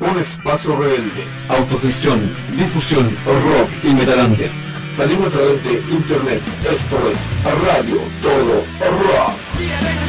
Un espacio rebelde, autogestión, difusión, rock y metalander. Salimos a través de internet. Esto es Radio Todo Rock.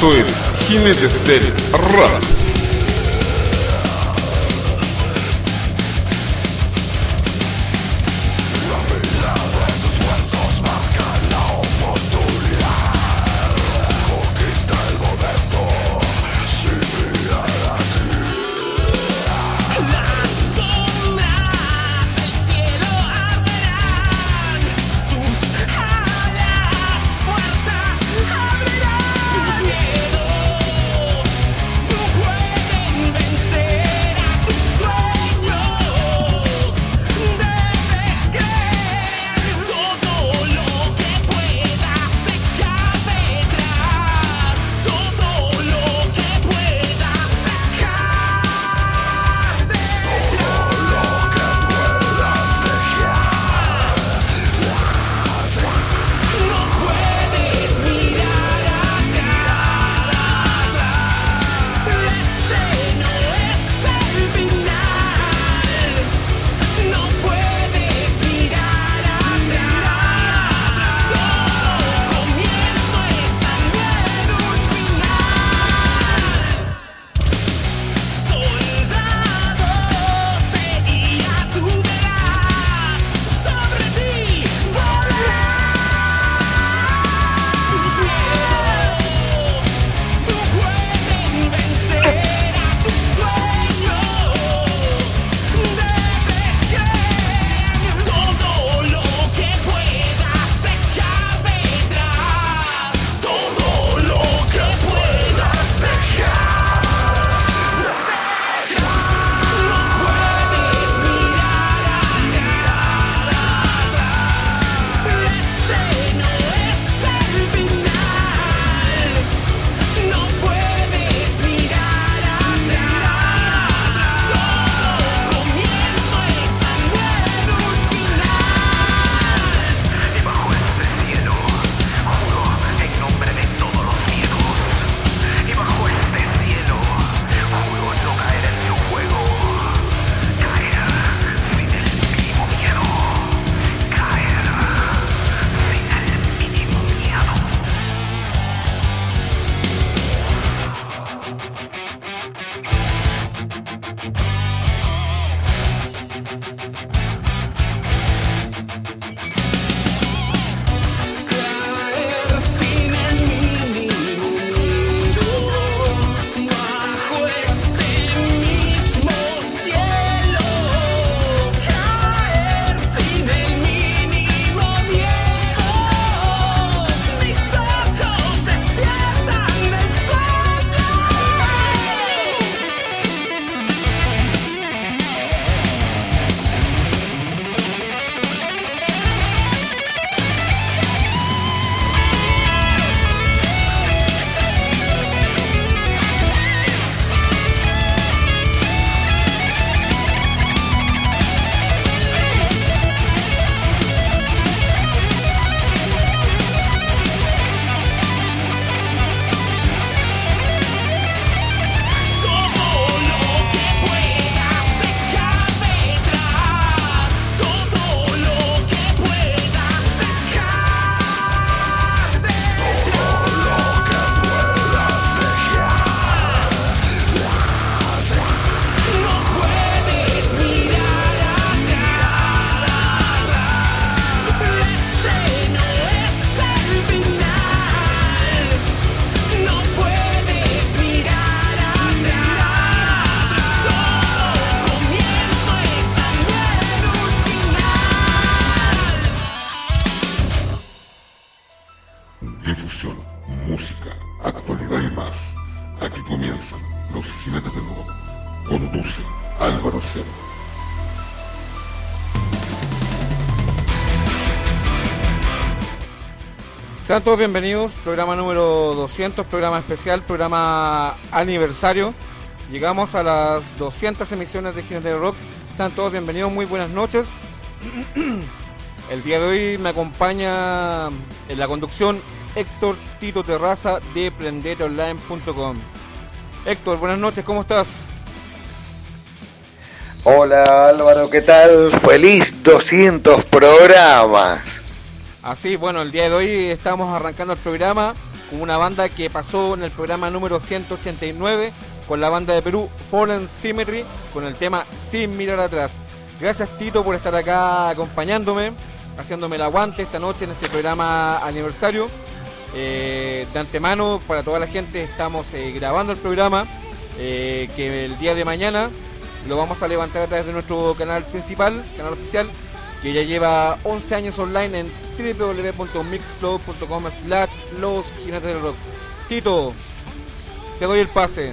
Esto es Jinetes del Rap. Sean todos bienvenidos, programa número 200, programa especial, programa aniversario. Llegamos a las 200 emisiones de Jinetes de Rock. Sean todos bienvenidos, muy buenas noches. El día de hoy me acompaña en la conducción Héctor Tito Terraza de prendeteonline.com. Héctor, buenas noches, ¿cómo estás? Hola Álvaro, ¿qué tal? Feliz 200 programas. Así, bueno, el día de hoy estamos arrancando el programa con una banda que pasó en el programa número 189 con la banda de Perú Fallen Symmetry con el tema Sin mirar atrás. Gracias Tito por estar acá acompañándome haciéndome el aguante esta noche en este programa aniversario. Eh, de antemano, para toda la gente, estamos eh, grabando el programa eh, que el día de mañana lo vamos a levantar a través de nuestro canal principal, canal oficial, que ya lleva 11 años online en www.mixcloud.com slash los del rock. Tito, te doy el pase.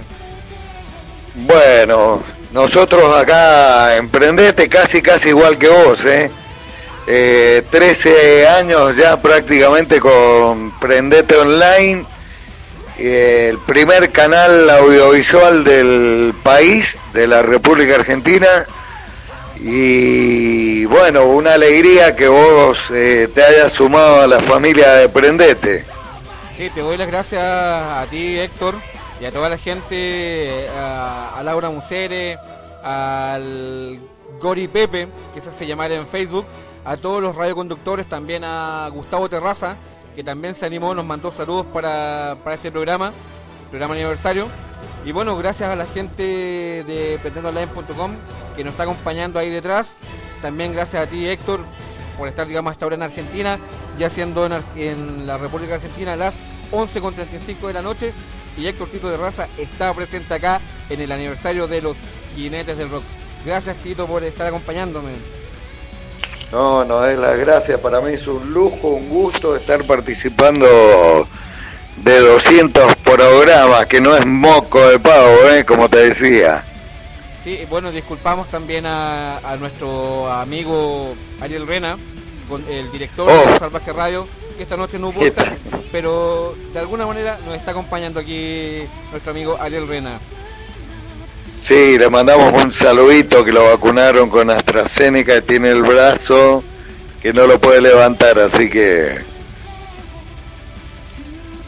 Bueno, nosotros acá emprendete casi casi igual que vos, ¿eh? eh, 13 años ya prácticamente con Prendete Online, el primer canal audiovisual del país, de la República Argentina. Y bueno, una alegría que vos eh, te hayas sumado a la familia de Prendete. Sí, te doy las gracias a ti, Héctor, y a toda la gente, a, a Laura Musere, al Gori Pepe, que se hace llamar en Facebook, a todos los radioconductores, también a Gustavo Terraza, que también se animó, nos mandó saludos para, este programa, programa aniversario. Y bueno, gracias a la gente de pretendoonline.com que nos está acompañando ahí detrás. También gracias a ti, Héctor, por estar, digamos, hasta ahora en Argentina, ya siendo en, la República Argentina las 11.35 de la noche. Y Héctor Tito de Raza está presente acá en el aniversario de los Jinetes del Rock. Gracias, Tito, por estar acompañándome. No, no es la gracia. Para mí es un lujo, un gusto estar participando de 200 programas, que no es moco de pavo, ¿eh? como te decía. Sí, bueno, disculpamos también a, nuestro amigo Ariel Rena, el director de oh. Salvaje Radio, que esta noche no estar, pero de alguna manera nos está acompañando aquí nuestro amigo Ariel Rena. Sí, le mandamos un saludito que lo vacunaron con AstraZeneca y tiene el brazo que no lo puede levantar, así que...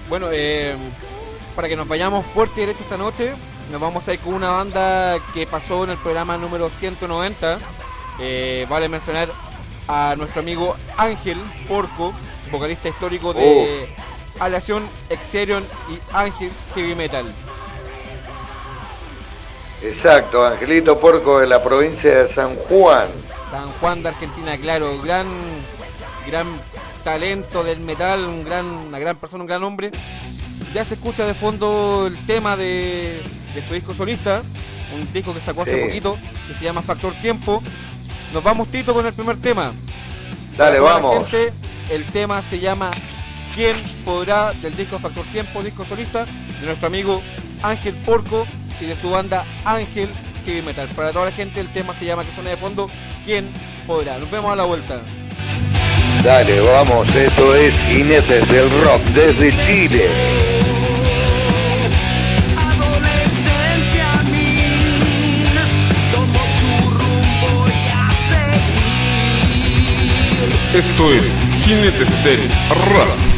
Bueno, eh, para que nos vayamos fuerte y derecho esta noche, nos vamos a ir con una banda que pasó en el programa número 190. Eh, vale mencionar a nuestro amigo Ángel Porco, vocalista histórico de oh. Aleación, Exerion y Ángel Heavy Metal. Exacto, Angelito Porco de la provincia de San Juan. San Juan de Argentina, claro, gran, gran talento del metal, un gran, una gran persona, un gran hombre. Ya se escucha de fondo el tema de, su disco solista, un disco que sacó hace poquito, que se llama Factor Tiempo. Nos vamos, Tito, con el primer tema. Dale, vamos. el tema se llama ¿Quién podrá? del disco Factor Tiempo, disco solista, de nuestro amigo Ángel Porco y de su banda Ángel Heavy Metal. Para toda la gente el tema se llama que suena de fondo ¿Quién podrá? Nos vemos a la vuelta. Dale, vamos, esto es Jinetes del Rock desde Chile. Esto es Jinetes del Rock.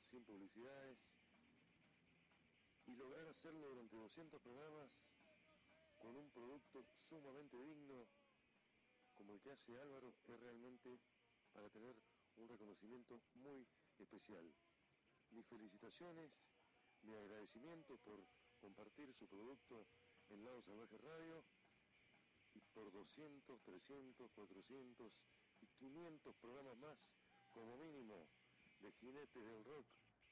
Sin publicidades, y lograr hacerlo durante 200 programas con un producto sumamente digno como el que hace Álvaro es realmente para tener un reconocimiento muy especial. Mis felicitaciones, mi agradecimiento por compartir su producto en Lado Salvaje Radio y por 200, 300, 400 y 500 programas más como mínimo de Jinete del Rock.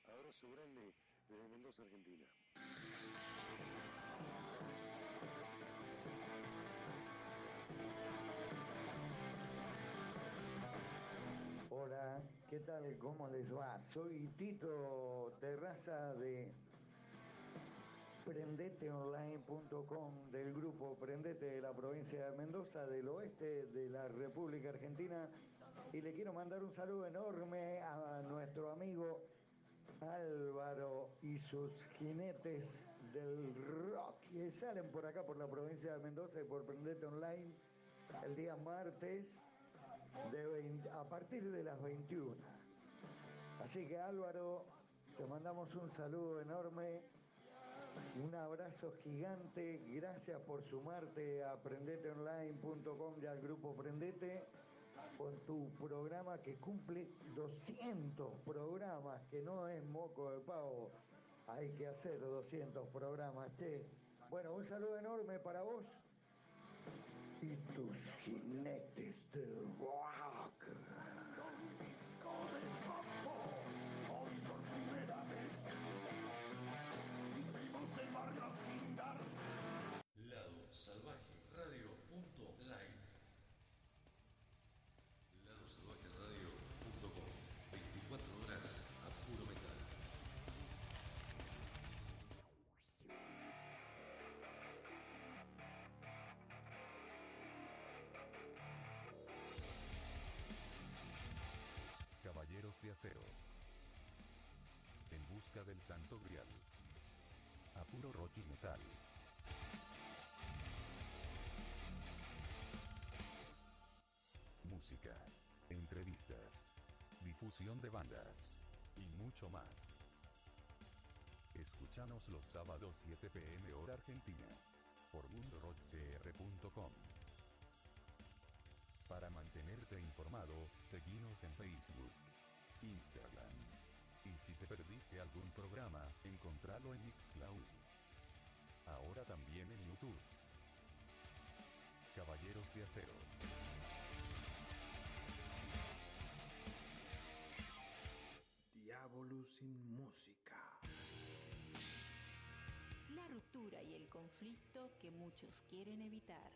Abrazo grande desde Mendoza, Argentina. Hola, ¿qué tal? ¿Cómo les va? Soy Tito Terraza de prendeteonline.com del grupo Prendete de la provincia de Mendoza, del oeste de la República Argentina. Y le quiero mandar un saludo enorme a nuestro amigo Álvaro y sus jinetes del rock que salen por acá, por la provincia de Mendoza y por Prendete Online el día martes a partir de las 21. Así que Álvaro, te mandamos un saludo enorme, un abrazo gigante, gracias por sumarte a prendeteonline.com y al grupo Prendete con tu programa que cumple 200 programas, que no es moco de pavo, hay que hacer 200 programas, che. Bueno, un saludo enorme para vos y tus jinetes del Del Santo Grial. A puro rock y metal. Música. Entrevistas. Difusión de bandas. Y mucho más. Escúchanos los sábados 7 pm hora argentina. Por mundorockcr.com. Para mantenerte informado, seguinos en Facebook, Instagram. Y si te perdiste algún programa, encontralo en Mixcloud. Ahora también en YouTube. Caballeros de Acero. Diabolus sin música. La ruptura y el conflicto que muchos quieren evitar.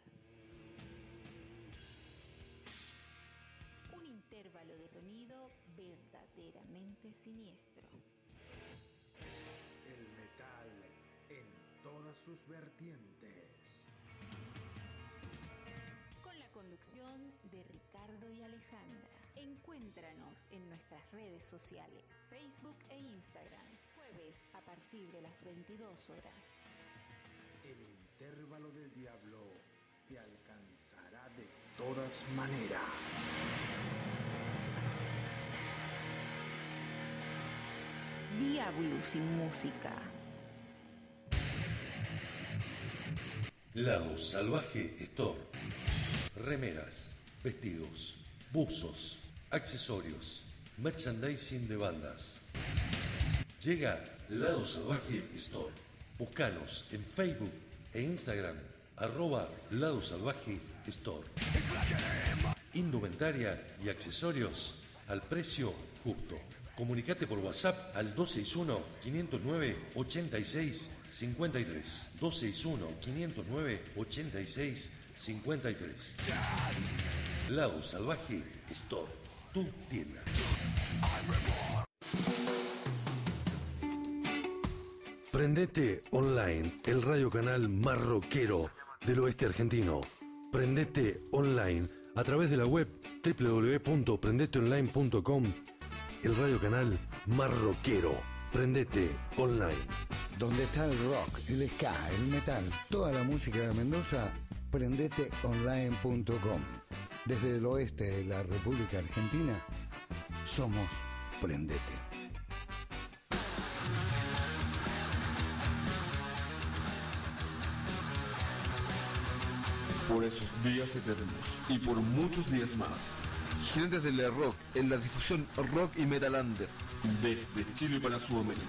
Un intervalo de sonido verdaderamente siniestro. El metal en todas sus vertientes. Con la conducción de Ricardo y Alejandra. Encuéntranos en nuestras redes sociales, Facebook e Instagram, jueves a partir de las 22 horas. El intervalo del diablo te alcanzará de todas maneras. Diablo sin música. Lado Salvaje Store. Remeras, vestidos, buzos, accesorios, merchandising de bandas. Llega Lado Salvaje Store. Búscanos en Facebook e Instagram arroba Lado Salvaje Store. Indumentaria y accesorios al precio justo. Comunicate por WhatsApp al 261-509-8653. 261-509-8653. Lado Salvaje Store, tu tienda. Prendete Online, el radio canal marroquero del oeste argentino. Prendete Online a través de la web www.prendeteonline.com, el radio canal marroquero. Prendete Online. Donde está el rock, el ska, el metal, toda la música de Mendoza, prendeteonline.com. Desde el oeste de la República Argentina, somos Prendete. Por esos días eternos y por muchos días más. Jinetes del rock en la difusión rock y metalander desde Chile para Sudamérica.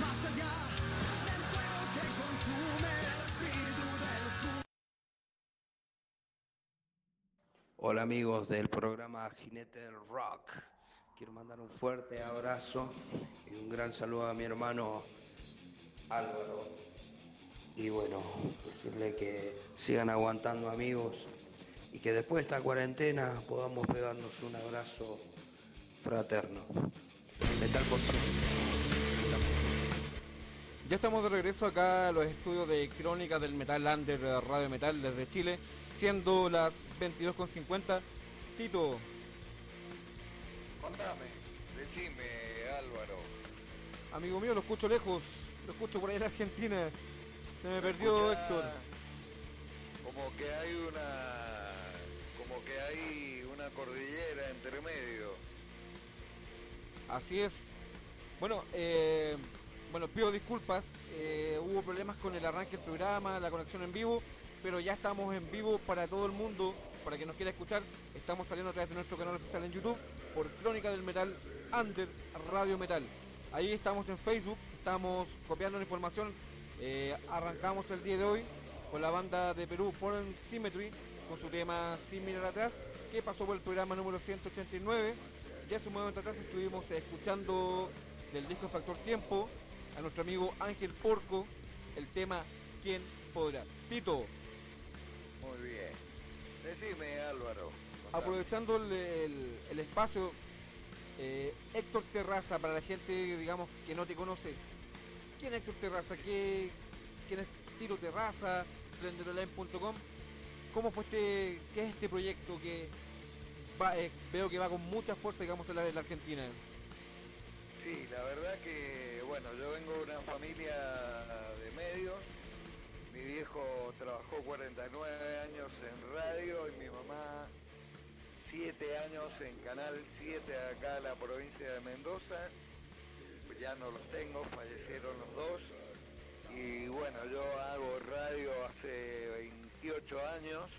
Más allá del fuego que consume el espíritu del Hola amigos del programa Jinete del Rock. Quiero mandar un fuerte abrazo y un gran saludo a mi hermano Álvaro. Y bueno, decirle que sigan aguantando amigos y que después de esta cuarentena podamos pegarnos un abrazo fraterno. Metal por. Ya estamos de regreso acá a los estudios de Crónica del Metal Under Radio Metal desde Chile, siendo las 22.50. Tito, Contame, decime Álvaro. amigo mío, lo escucho lejos, lo escucho por ahí en Argentina. Se me perdió Escucha, Héctor. Como que hay una como que hay una cordillera entre medio. Así es. Bueno, eh, bueno, pido disculpas. eh, hubo problemas con el arranque del programa, la conexión en vivo, pero ya estamos en vivo para todo el mundo, para que nos quiera escuchar. Estamos saliendo a través de nuestro canal oficial en YouTube por Crónica del Metal Under Radio Metal. Ahí estamos en Facebook, estamos copiando la información. eh, arrancamos el día de hoy con la banda de Perú Foreign Symmetry con su tema Sin atrás, que pasó por el programa número 189. Ya hace un momento atrás estuvimos escuchando del disco Factor Tiempo a nuestro amigo Ángel Porco el tema ¿Quién podrá? Tito. Decime Álvaro. contame. aprovechando el, el- el espacio, eh, Héctor Terraza, para la gente digamos que no te conoce, ¿quién es Héctor Terraza? ¿Qué, ¿Quién es Tito Terraza? Prenderoline.com ¿Cómo fue este, qué es este proyecto que va, eh, veo que va con mucha fuerza digamos en la, en la Argentina? Sí, la verdad que, bueno, yo vengo de una familia de medios. Mi viejo trabajó 49 años en radio y mi mamá 7 años en Canal 7 acá en la provincia de Mendoza. Ya no los tengo, fallecieron los dos. Y bueno, yo hago radio hace 28 años.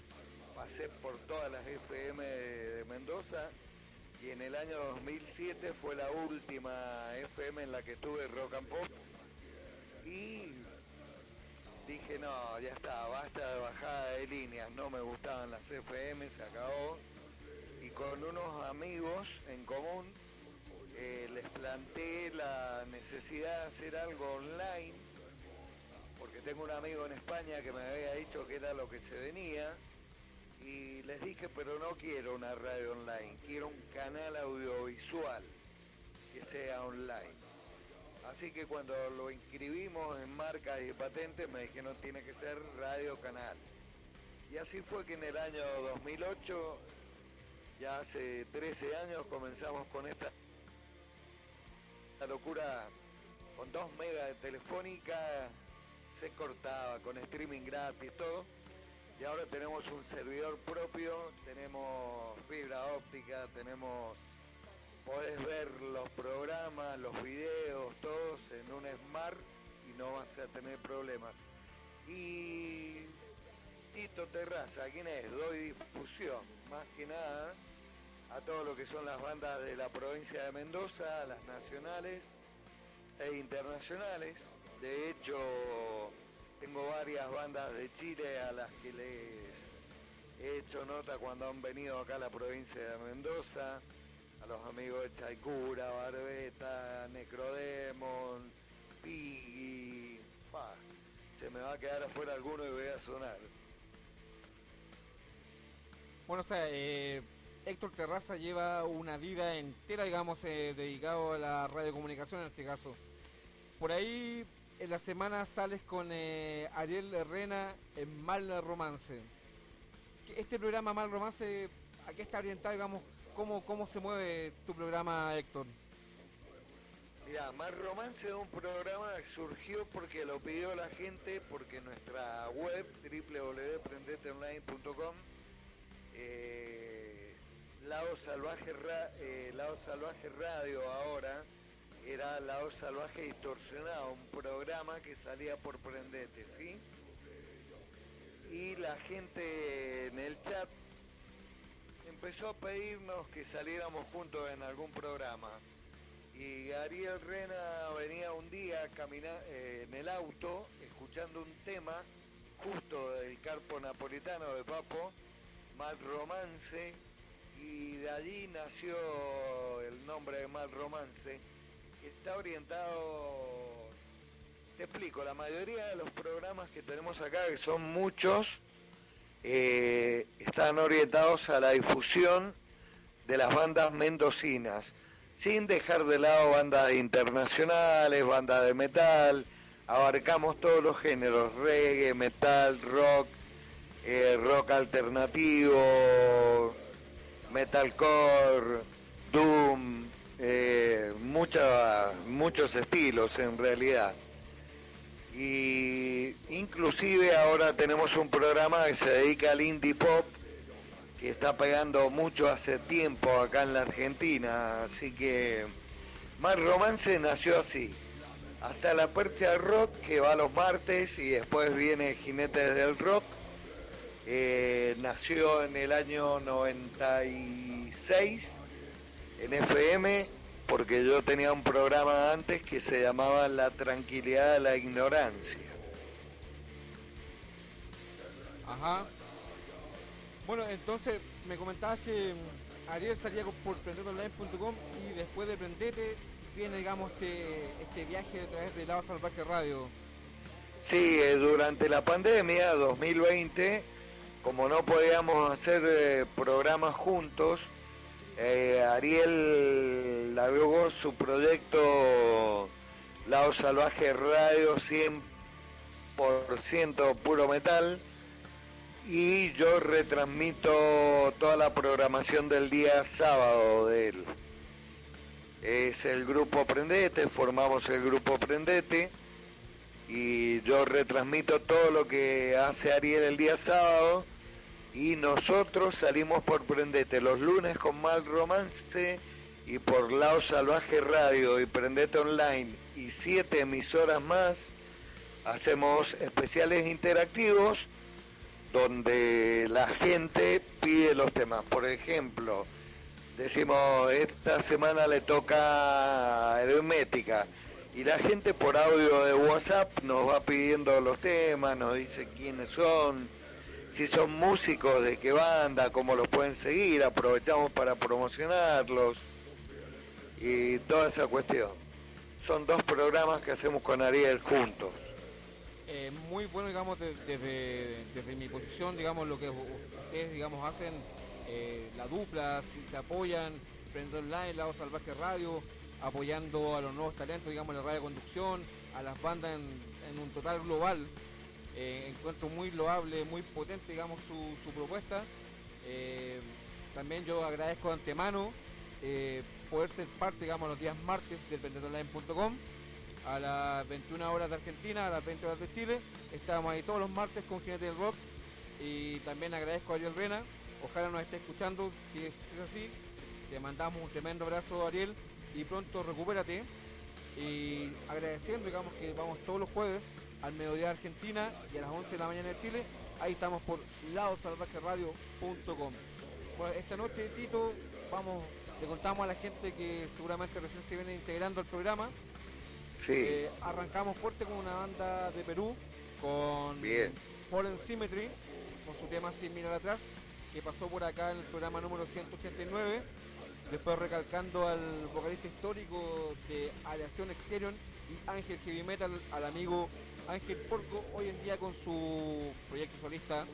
Pasé por todas las FM de Mendoza y en el año 2007 fue la última FM en la que tuve rock and pop y dije no, ya está, basta de bajada de líneas, no me gustaban las FM, se acabó y con unos amigos en común eh, les planteé la necesidad de hacer algo online porque tengo un amigo en España que me había dicho que era lo que se venía y les dije, pero no quiero una radio online, quiero un canal audiovisual que sea online. Así que cuando lo inscribimos en marcas y patentes me dijeron tiene que ser radio canal. Y así fue que en el año 2008, ya hace 13 años, comenzamos con esta locura con 2 megas de telefónica, se cortaba con streaming gratis, todo. Y ahora tenemos un servidor propio, tenemos fibra óptica, tenemos, podés ver los programas, los videos, todos en un Smart y no vas a tener problemas. Y Tito Terraza, ¿quién es? Doy difusión, más que nada, a todo lo que son las bandas de la provincia de Mendoza, las nacionales e internacionales. De hecho, tengo varias bandas de Chile a las que les he hecho nota cuando han venido acá a la provincia de Mendoza, a los amigos de Chaicura, Barbeta, Necrodemon, Piggy, se me va a quedar afuera alguno y voy a sonar. Bueno, o sea, eh, Héctor Terraza lleva una vida entera, digamos, eh, dedicado a la radiocomunicación en este caso. Por ahí en la semana sales con eh, Ariel Herrena en Mal Romance. Este programa Mal Romance, ¿a qué está orientado, digamos, cómo, cómo se mueve tu programa, Héctor? Mira, Mal Romance es un programa surgió porque lo pidió la gente, porque nuestra web, www.prendeteonline.com, eh, Lado eh, Lado Salvaje Radio ahora, era Lado Salvaje Distorsionado, un programa que salía por Prendete, ¿sí? Y la gente en el chat empezó a pedirnos que saliéramos juntos en algún programa. Y Ariel Rena venía un día eh, en el auto escuchando un tema justo del Carpo Napolitano de Papo, Mal Romance, y de allí nació el nombre de Mal Romance. Está orientado, te explico, la mayoría de los programas que tenemos acá, que son muchos, eh, están orientados a la difusión de las bandas mendocinas, sin dejar de lado bandas internacionales, bandas de metal, abarcamos todos los géneros, reggae, metal, rock, eh, rock alternativo, metalcore, doom, eh, muchos estilos en realidad. Y inclusive ahora tenemos un programa que se dedica al indie pop, que está pegando mucho hace tiempo acá en la Argentina, así que más romance nació así. Hasta la Percha Rock que va los martes y después viene Jinetes del Rock. nació en el año 96 en FM porque yo tenía un programa antes que se llamaba La tranquilidad de la ignorancia. Ajá. Bueno, entonces me comentabas que Ariel salía por prendeteonline.com y después de Prendete viene, digamos, este, este viaje a través de Lado Salvaje Radio. Sí, eh, durante la pandemia 2020, como no podíamos hacer eh, programas juntos, eh, Ariel largó su proyecto Lado Salvaje Radio 100% puro metal. Y yo retransmito toda la programación del día sábado de él. Es el grupo Prendete, formamos el grupo Prendete. Y yo retransmito todo lo que hace Ariel el día sábado y nosotros salimos por Prendete los lunes con Mal Romance y por Lao Salvaje Radio y Prendete Online y siete emisoras más hacemos especiales interactivos donde la gente pide los temas. Por ejemplo, decimos, esta semana le toca hermética y la gente por audio de WhatsApp nos va pidiendo los temas, nos dice quiénes son, si son músicos, de qué banda, cómo los pueden seguir, aprovechamos para promocionarlos y toda esa cuestión. Son dos programas que hacemos con Ariel juntos. Eh, muy bueno, digamos, de- desde, desde mi posición, digamos, lo que ustedes, digamos, hacen, eh, la dupla, si se apoyan, Prendo Online, Lado Salvaje Radio, apoyando a los nuevos talentos, digamos, la radio conducción, a las bandas en, en un total global. Eh, encuentro muy loable, muy potente, digamos, su, su propuesta. Eh, también yo agradezco de antemano eh, poder ser parte, digamos, los días martes del vendedorline.com a las 21 horas de Argentina, a las 20 horas de Chile. Estamos ahí todos los martes con Jinete del Rock. Y también agradezco a Ariel Rena. Ojalá nos esté escuchando. Si es, si es así, te mandamos un tremendo abrazo, Ariel. Y pronto recupérate. Y agradeciendo, digamos, que vamos todos los jueves al mediodía de Argentina y a las 11 de la mañana de Chile. Ahí estamos por ladosalvajeradio.com. Bueno, esta noche, Tito, vamos, le contamos a la gente que seguramente recién se viene integrando al programa. Sí. Eh, arrancamos fuerte con una banda de Perú, con Bien. Fallen Symmetry, con su tema Sin mirar atrás, que pasó por acá en el programa número 189. Después recalcando al vocalista histórico de Aleación Exerion y Ángel Heavy Metal, al amigo Ángel Porco, hoy en día con su proyecto solista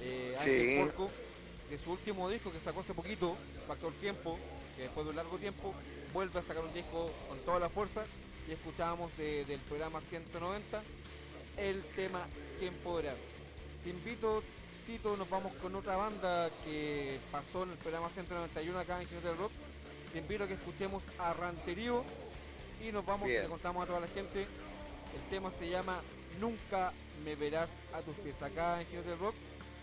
eh, Ángel Sí. Porco. de su último disco que sacó hace poquito, Factor Tiempo, que después de un largo tiempo vuelve a sacar un disco con toda la fuerza y escuchábamos de- del programa 190 el tema ¿Quién podrá? Te invito, Tito, nos vamos con otra banda que pasó en el programa 191 acá en del Rock. Te invito a que escuchemos a Ranterío y nos vamos, Bien. le contamos a toda la gente. El tema se llama Nunca me verás a tus pies acá en Jinete del Rock,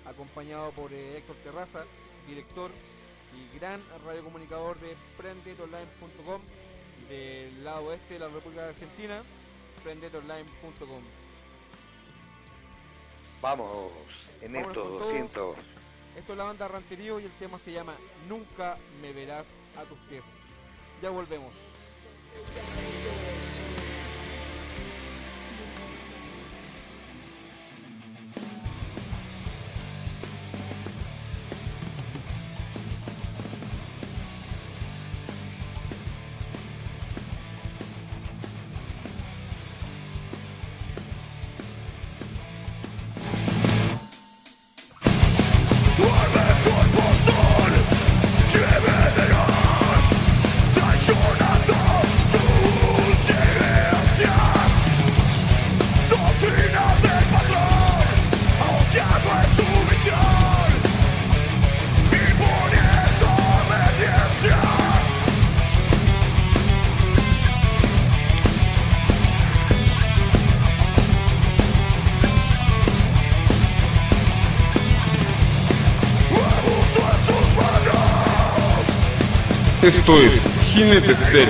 acompañado por eh, Héctor Terraza, director y gran radiocomunicador de prendetonline.com del lado oeste de la República Argentina, prendetonline.com. Vamos en Vámonos estos con todo. 200. Esto es la banda Ranterío y el tema se llama Nunca me verás a tus pies. Ya volvemos. Down doors, Esto es Jinetes del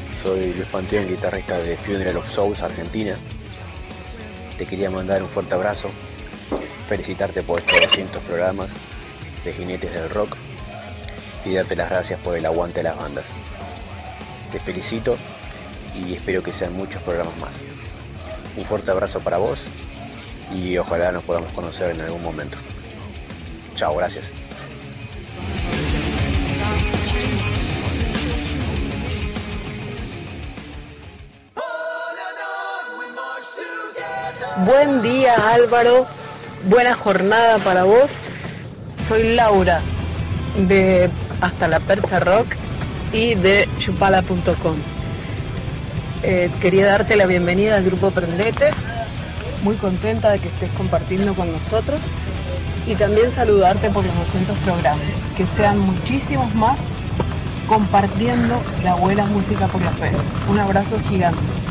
Soy Luis Panteón, guitarrista de Funeral of Souls, Argentina. Te quería mandar un fuerte abrazo, felicitarte por estos 200 programas de Jinetes del Rock y darte las gracias por el aguante de las bandas. Te felicito y espero que sean muchos programas más. Un fuerte abrazo para vos y ojalá nos podamos conocer en algún momento. Chao, gracias. Buen día Álvaro, buena jornada para vos. Soy Laura de Hasta la Percha Rock y de chupala.com. Eh, quería darte la bienvenida al grupo Prendete, muy contenta de que estés compartiendo con nosotros y también saludarte por los 200 programas, que sean muchísimos más compartiendo la buena música por las redes. Un abrazo gigante.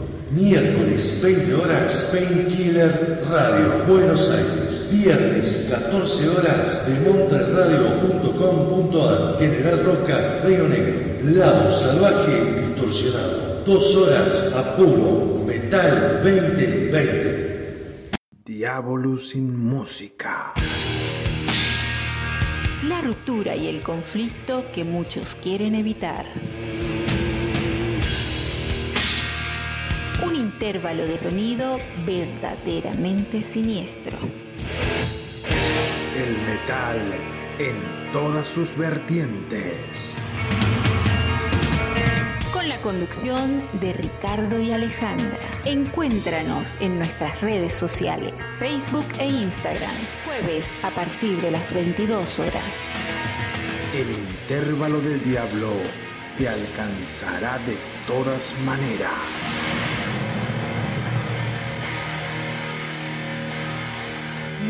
Miércoles, 20 horas, Painkiller Radio, Buenos Aires. Viernes, 14 horas, de montreradio.com.ar, General Roca, Río Negro. Lado Salvaje Distorsionado. Dos horas a puro Metal 2020. Diablo sin música. La ruptura y el conflicto que muchos quieren evitar. Intervalo de sonido verdaderamente siniestro. El metal en todas sus vertientes. Con la conducción de Ricardo y Alejandra. Encuéntranos en nuestras redes sociales, Facebook e Instagram, jueves a partir de las 22 horas. El intervalo del diablo te alcanzará de todas maneras.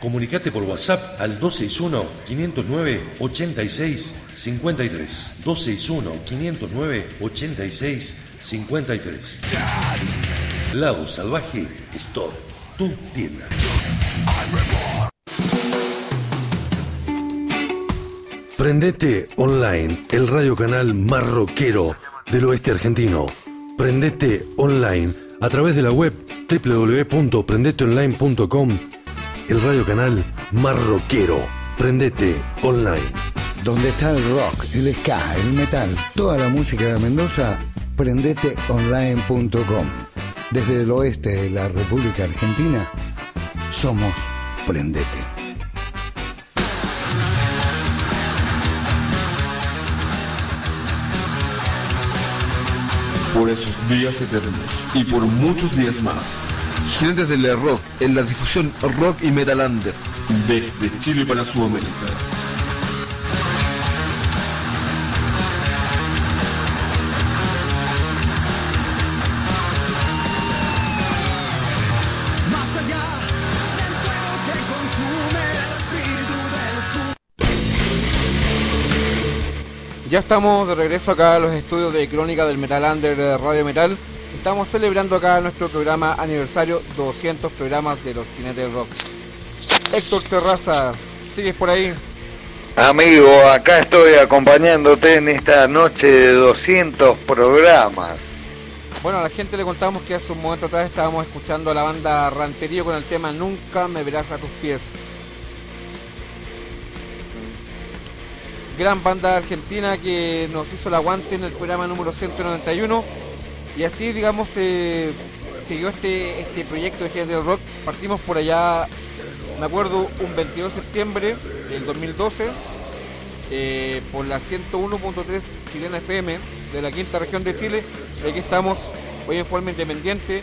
Comunicate por WhatsApp al 261-509-8653. 261-509-8653. Lado Salvaje Store, tu tienda. Prendete Online, el radio canal marroquero del oeste argentino. Prendete Online a través de la web www.prendeteonline.com el radio canal Marroquero. Prendete online. Donde está el rock, el ska, el metal, toda la música de Mendoza, prendeteonline.com. Desde el oeste de la República Argentina, somos Prendete. Por esos días eternos y por muchos días más. Jinetes del rock en la difusión rock y metalander desde Chile para Sudamérica. Más allá del fuego que consume el espíritu del sur. Ya estamos de regreso acá a los estudios de Crónica del Metal Under de Radio Metal. Estamos celebrando acá nuestro programa aniversario 200 programas de los Jinetes del Rock. Héctor Terraza, ¿sigues por ahí? Amigo, acá estoy acompañándote en esta noche de 200 programas. Bueno, a la gente le contamos que hace un momento atrás estábamos escuchando a la banda Ranterío con el tema Nunca me verás a tus pies. Gran banda argentina que nos hizo el aguante en el programa número 191 y así digamos siguió este, este proyecto de del Rock. Partimos por allá, me acuerdo, un 22 de septiembre del 2012 eh, por la 101.3 Chilena FM de la quinta región de Chile. Y aquí estamos hoy en forma independiente.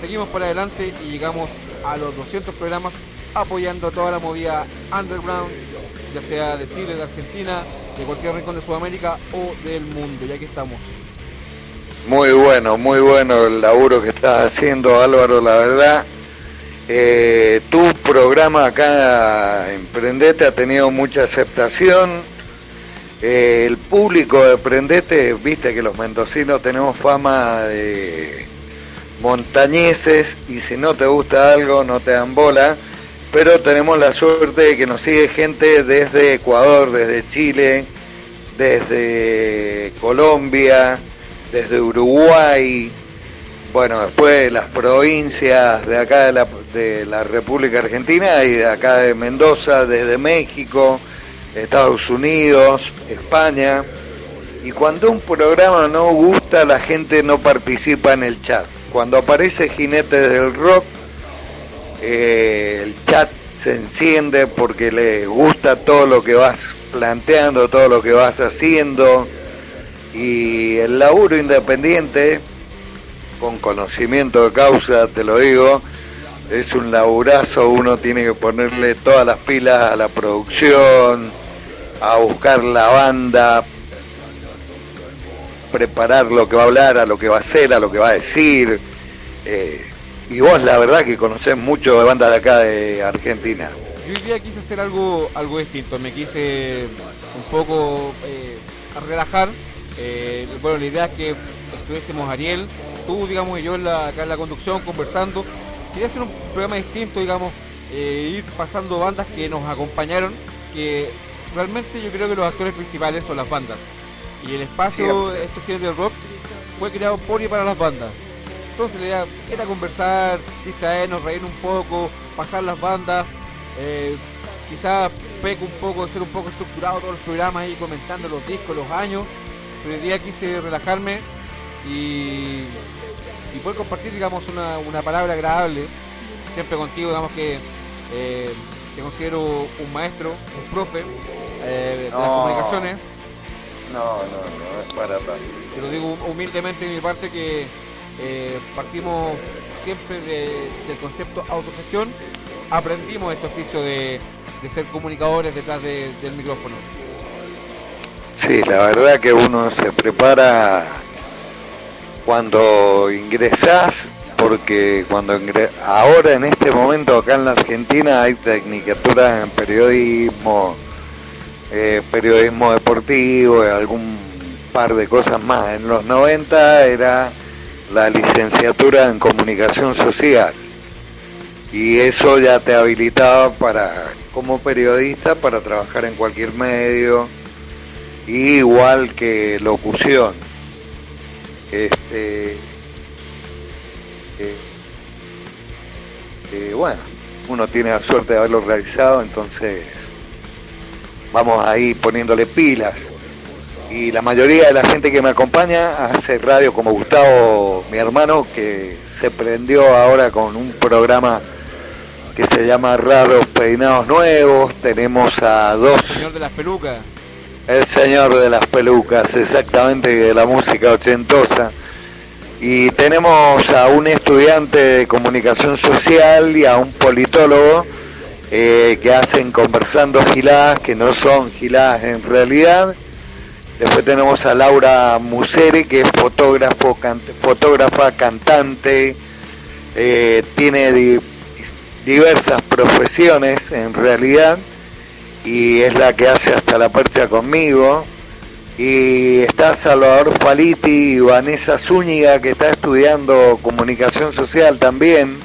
Seguimos para adelante y llegamos a los 200 programas apoyando toda la movida underground, ya sea de Chile, de Argentina, de cualquier rincón de Sudamérica o del mundo. Y aquí estamos. Muy bueno, muy bueno el laburo que estás haciendo Álvaro, la verdad. Eh, tu programa acá en Prendete ha tenido mucha aceptación. Eh, el público de Prendete, viste que los mendocinos tenemos fama de montañeses y si no te gusta algo no te dan bola, pero tenemos la suerte de que nos sigue gente desde Ecuador, desde Chile, desde Colombia, desde Uruguay, bueno, después las provincias de acá de la, de la República Argentina y de acá de Mendoza, desde México, Estados Unidos, España. Y cuando un programa no gusta, la gente no participa en el chat. Cuando aparece Jinetes del Rock, eh, el chat se enciende porque le gusta todo lo que vas planteando, todo lo que vas haciendo. Y el laburo independiente, con conocimiento de causa, te lo digo, es un laburazo, uno tiene que ponerle todas las pilas a la producción, a buscar la banda, preparar lo que va a hablar, a lo que va a hacer, a lo que va a decir. eh, y vos la verdad que conocés mucho de bandas de acá de Argentina. Yo hoy día quise hacer algo, algo distinto, me quise un poco eh, relajar. Eh, bueno, la idea es que estuviésemos Ariel, tú, digamos, y yo en la- acá en la conducción conversando. Quería hacer un programa distinto, digamos, eh, ir pasando bandas que nos acompañaron, que realmente yo creo que los actores principales son las bandas. Y el espacio, estos giros del rock, fue creado por y para las bandas. Entonces la idea era conversar, distraernos, reír un poco, pasar las bandas. Eh, quizás peco un poco ser un poco estructurado todos los programas ahí comentando los discos, los años. Pero hoy día quise relajarme y, y poder compartir, digamos, una, una palabra agradable. Siempre contigo, digamos que eh, te considero un maestro, un profe eh, de las comunicaciones. No, no, no es para tanto. Te lo digo humildemente de mi parte que eh, partimos siempre de- del concepto autogestión, aprendimos este oficio de, de ser comunicadores detrás de- del micrófono. Sí, la verdad que uno se prepara cuando ingresás, porque cuando ingre- ahora en este momento acá en la Argentina hay tecnicaturas en periodismo, eh, periodismo deportivo, algún par de cosas más. En los 90 era la licenciatura en comunicación social y eso ya te habilitaba para como periodista para trabajar en cualquier medio igual que locución este eh, eh, bueno uno tiene la suerte de haberlo realizado, entonces vamos ahí poniéndole pilas. Y la mayoría de la gente que me acompaña hace radio como Gustavo, mi hermano, que se prendió ahora con un programa que se llama Raros Peinados Nuevos. Tenemos a dos Señor de las pelucas. El señor de las pelucas, exactamente, de la música ochentosa. Y tenemos a un estudiante de comunicación social y a un politólogo eh, que hacen conversando giladas, que no son giladas en realidad. Después tenemos a Laura Musere, que es fotógrafo, fotógrafa, cantante, eh, tiene di- diversas profesiones en realidad y es la que hace hasta la percha conmigo. Y está Salvador Faliti y Vanessa Zúñiga que está estudiando comunicación social también.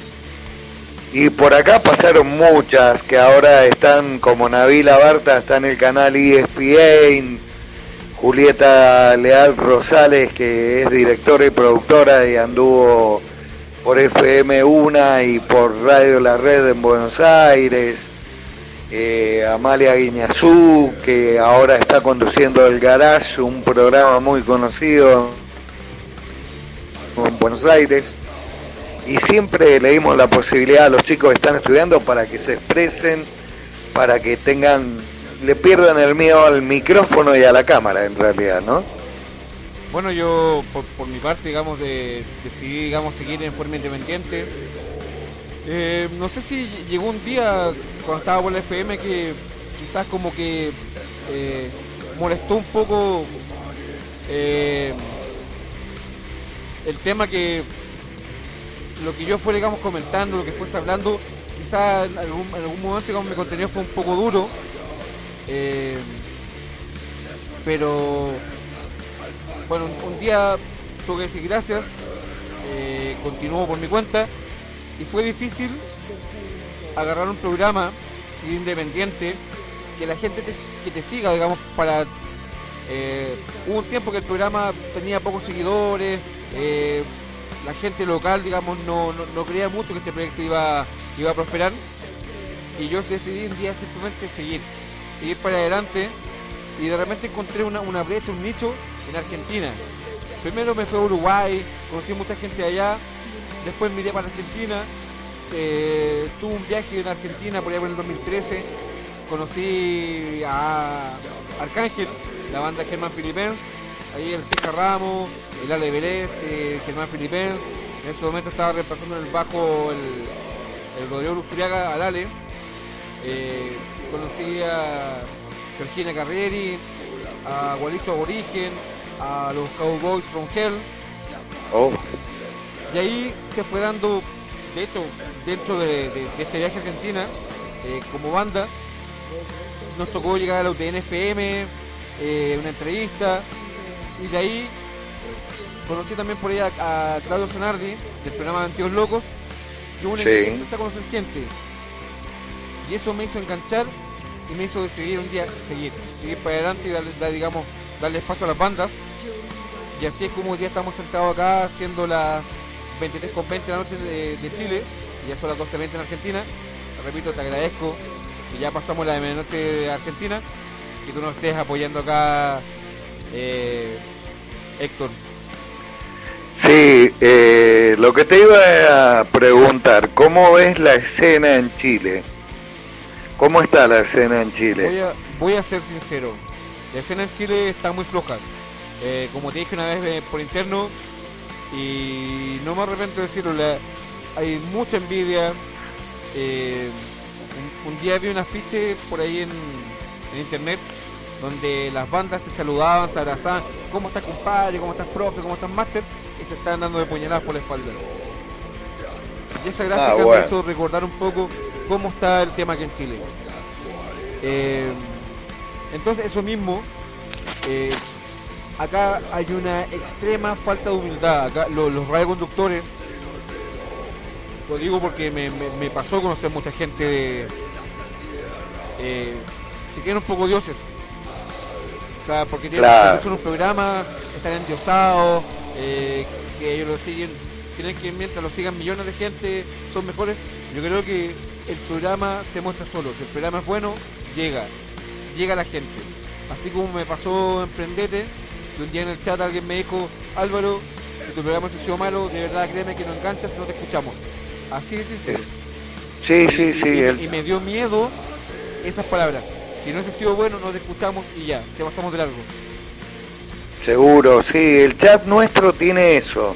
Y por acá pasaron muchas que ahora están como Navila Barta, está en el canal ESPN, Julieta Leal Rosales que es directora y productora y anduvo por FM Una y por Radio La Red en Buenos Aires eh, Amalia Guiñazú, que ahora está conduciendo El Garage, un programa muy conocido en Buenos Aires. Y siempre le dimos la posibilidad a los chicos que están estudiando para que se expresen, para que tengan, le pierdan el miedo al micrófono y a la cámara en realidad, ¿no? Bueno, yo por, por mi parte, digamos, de, decidí, digamos, seguir en forma independiente. Eh, no sé si llegó un día cuando estaba por la FM que quizás como que eh, molestó un poco eh, el tema que lo que yo digamos comentando, lo que fuese hablando, quizás en algún, en algún momento digamos mi contenido fue un poco duro. pero bueno, un, día tuve que decir gracias, continuó por mi cuenta y fue difícil agarrar un programa, seguir independiente, que la gente te, que te siga, digamos, para... eh, hubo un tiempo que el programa tenía pocos seguidores, eh, la gente local, digamos, no, no, creía mucho que este proyecto iba, iba a prosperar. Y yo decidí un día simplemente seguir, seguir para adelante. Y de repente encontré una, una brecha, un nicho en Argentina. Primero me fui a Uruguay, conocí mucha gente allá, después miré para Argentina, eh, tuve un viaje en Argentina por allá por el 2013, conocí a Arcángel, la banda Germán Filipén, ahí el Ceja Ramos, el Ale Vélez, eh, Germán Filipén, en ese momento estaba reemplazando en el bajo el, el Rodrigo Lufuriaga al Ale, eh, conocí a Georgina Carrieri, a Gualicho Aborigen, a los Cowboys from Hell, Oh, y ahí se fue dando, de hecho, dentro de, de- de este viaje a Argentina, eh, como banda, nos tocó llegar a la UTN-FM, eh, una entrevista, y de ahí conocí también por ahí a, a Claudio Zanardi, del programa Antiguos Locos, y una Sí. empecé a conocer gente. Y eso me hizo enganchar y me hizo decidir un día seguir, seguir para adelante y darle, dar, digamos, darle espacio a las bandas. Y así es como hoy día estamos sentados acá haciendo las 23 con 20 de la noche de, de Chile, y ya son las 12.20 en Argentina. Repito, te agradezco que ya pasamos la de medianoche de Argentina, que tú nos estés apoyando acá, eh, Héctor. Sí, eh, lo que te iba a preguntar, ¿cómo ves la escena en Chile? ¿Cómo está la escena en Voy Chile? a, voy a ser sincero, la escena en Chile está muy floja. Eh, como te dije una vez por interno, y no me arrepiento de decirlo, la- hay mucha envidia. Eh, un, un día vi un afiche por ahí en, en internet donde las bandas se saludaban, se abrazaban. ¿Cómo estás, compadre? ¿Cómo estás, profe? ¿Cómo estás, máster? Y se estaban dando de puñaladas por la espalda. Y esa gráfica me bueno. hizo recordar un poco cómo está el tema aquí en Chile. Eh, entonces, eso mismo, eh, acá hay una extrema falta de humildad. Acá lo- los radioconductores, lo digo porque me, me- me pasó conocer mucha gente de. Eh, se quieren un poco dioses. O sea, porque tienen Claro. son un programa, están endiosados, eh, que ellos lo siguen, creen que mientras lo sigan millones de gente son mejores. Yo creo que el programa se muestra solo. Si el programa es bueno, llega. Llega la gente. Así como me pasó en Prendete, que un día en el chat alguien me dijo, Álvaro, si tu programa se sido malo, de verdad créeme que no engancha si no te escuchamos. Así de sincero. Sí, sí, sí. Y, el- y me dio miedo esas palabras. Si no hubiese sido bueno, no te escuchamos y ya, te pasamos de largo. Seguro, sí, el chat nuestro tiene eso,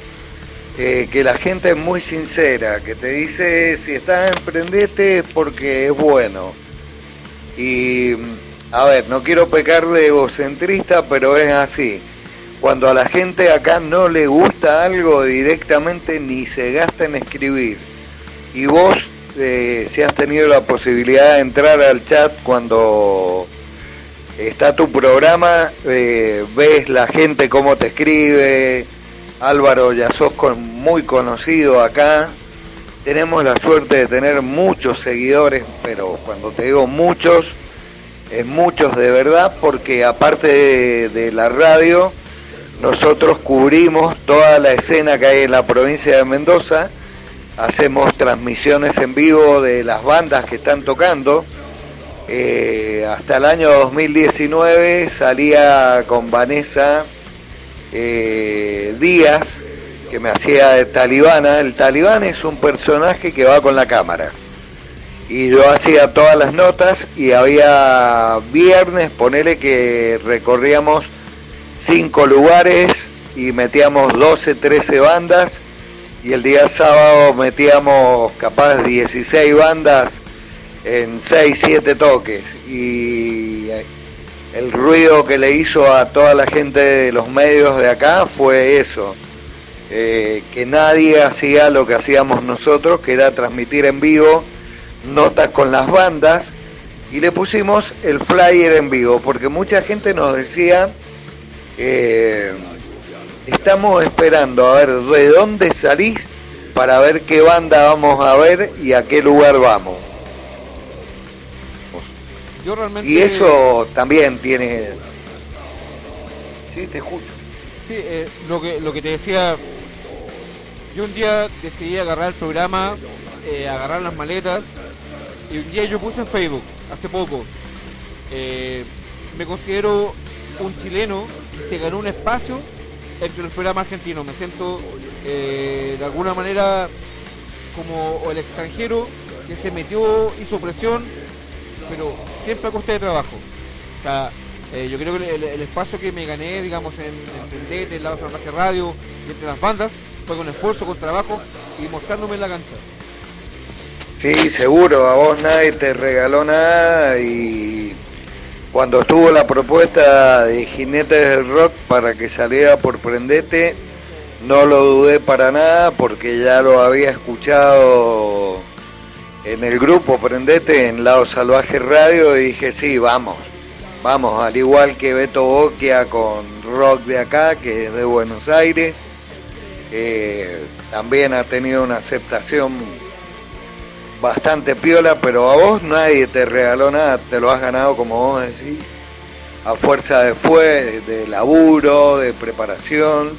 eh, que la gente es muy sincera, que te dice si estás emprendete es porque es bueno. Y, a ver, no quiero pecar de egocentrista, pero es así. Cuando a la gente acá no le gusta algo directamente ni se gasta en escribir. Y vos, eh, si has tenido la posibilidad de entrar al chat cuando está tu programa, eh, ves la gente cómo te escribe, Álvaro ya sos con- muy conocido acá, tenemos la suerte de tener muchos seguidores, pero cuando te digo muchos, es muchos de verdad, porque aparte de, de la radio, nosotros cubrimos toda la escena que hay en la provincia de Mendoza, hacemos transmisiones en vivo de las bandas que están tocando, eh, hasta el año 2019 salía con Vanessa eh, Díaz, que me hacía de talibana. El talibán es un personaje que va con la cámara. Y yo hacía todas las notas y había viernes, ponele que recorríamos cinco lugares y metíamos 12, 13 bandas. Y el día sábado metíamos capaz 16 bandas en 6, 7 toques. Y eh, el ruido que le hizo a toda la gente de los medios de acá fue eso, eh, que nadie hacía lo que hacíamos nosotros, que era transmitir en vivo notas con las bandas. Y le pusimos el flyer en vivo, porque mucha gente nos decía, eh, estamos esperando a ver de dónde salís para ver qué banda vamos a ver y a qué lugar vamos. Yo realmente... Y eso también tiene... Sí, te escucho. Sí, eh, lo, que, lo que te decía, yo un día decidí agarrar el programa, eh, agarrar las maletas, y un día yo puse en Facebook, hace poco, eh, me considero un chileno que se ganó un espacio entre los programas argentinos. Me siento eh, de alguna manera como el extranjero que se metió, hizo presión, pero siempre a costa de trabajo. O sea, eh, yo creo que el, espacio que me gané, digamos, en, en en Salvaje Radio y entre las bandas, fue con esfuerzo, con trabajo y mostrándome en la cancha. Sí, seguro, a vos nadie te regaló nada y cuando estuvo la propuesta de Jinetes del Rock para que saliera por Prendete, no lo dudé para nada porque ya lo había escuchado en el grupo Prendete en Lado Salvaje Radio y dije, sí, vamos, vamos, al igual que Beto Boquia con Rock de acá, que es de Buenos Aires, también ha tenido una aceptación bastante piola, pero a vos nadie te regaló nada, te lo has ganado como vos decís, a fuerza de fue, de laburo, de preparación,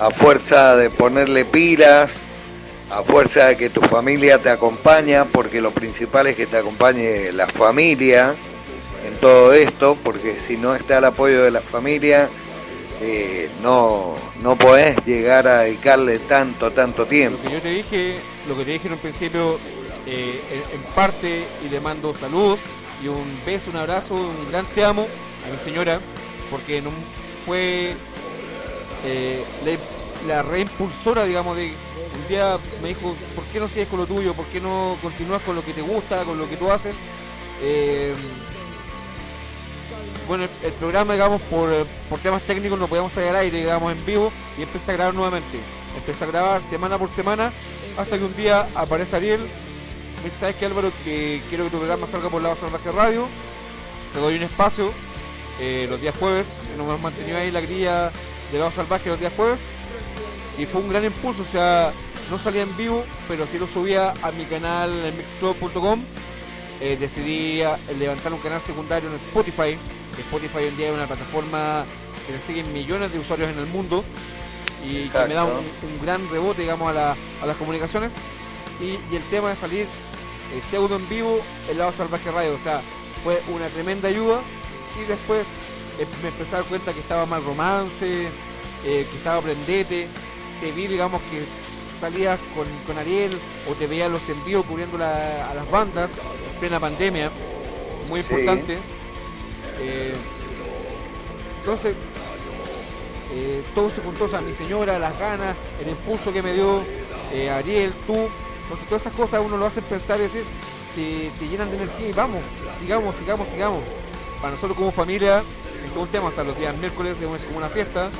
a fuerza de ponerle pilas, a fuerza de que tu familia te acompaña, porque lo principal es que te acompañe la familia en todo esto, porque si no está el apoyo de la familia, eh, no, no podés llegar a dedicarle tanto, tanto tiempo. Lo que yo te dije, lo que te dije en un principio, eh, en, parte, y le mando saludos y un beso, un abrazo, un gran te amo a mi señora, porque no fue eh, la, la reimpulsora, digamos, de un día me dijo, ¿por qué no sigues con lo tuyo? ¿Por qué no continúas con lo que te gusta, con lo que tú haces? Eh, bueno, el, programa, digamos, por, por temas técnicos no podíamos salir al digamos, en vivo y empecé a grabar nuevamente. Empecé a grabar semana por semana hasta que un día aparece Ariel. Me dice, ¿sabes qué Álvaro? Que quiero que tu programa salga por la Salvaje Radio. Te doy un espacio eh, los días jueves. Nos hemos mantenido ahí la grilla de Lado Salvaje los días jueves. Y fue un gran impulso, o sea, no salía en vivo, pero sí lo subía a mi canal en mixclub.com. Eh, decidí a- levantar un canal secundario en Spotify. Spotify hoy en día es una plataforma que le siguen millones de usuarios en el mundo y que me da un, gran rebote, digamos, a, la- a las comunicaciones. Y, y el tema de salir eh, pseudo en vivo el lado salvaje radio. O sea, fue una tremenda ayuda. Y después eh, me empecé a dar cuenta que estaba mal romance, eh, que estaba prendete. Te vi, digamos, que salías con, con Ariel o te veías los envíos cubriendo la- a las bandas en plena pandemia. Muy importante. Eh, entonces, eh, todo se juntó, o mi señora, las ganas, el impulso que me dio eh, Ariel, tú. Entonces, todas esas cosas uno lo hacen pensar y decir, te, te llenan de energía y vamos, sigamos, sigamos, sigamos. Para nosotros como familia, es un tema, o los días miércoles es como una fiesta.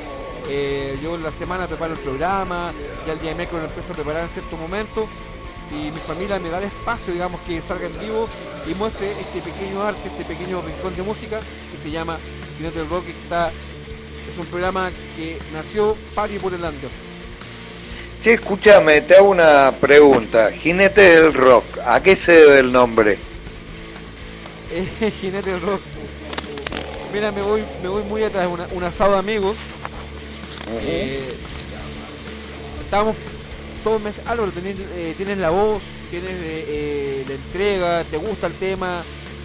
Eh, yo la semana preparo el programa, ya el día de miércoles lo empiezo a preparar en cierto momento y mi familia me da el espacio, digamos, que salga en vivo y muestre este pequeño arte, este pequeño rincón de música que se llama Jinete del Rock, que está, es un programa que nació para y por el under. Che, escúchame, te hago una pregunta. Jinete del Rock, ¿a qué se debe el nombre? Eh, Jinete del Rock. Mira, me voy, me voy muy atrás, una, un asado de amigos. Eh, estábamos todos meses, Álvaro, tenés, eh, tienes la voz, tienes eh, la entrega, te gusta el tema,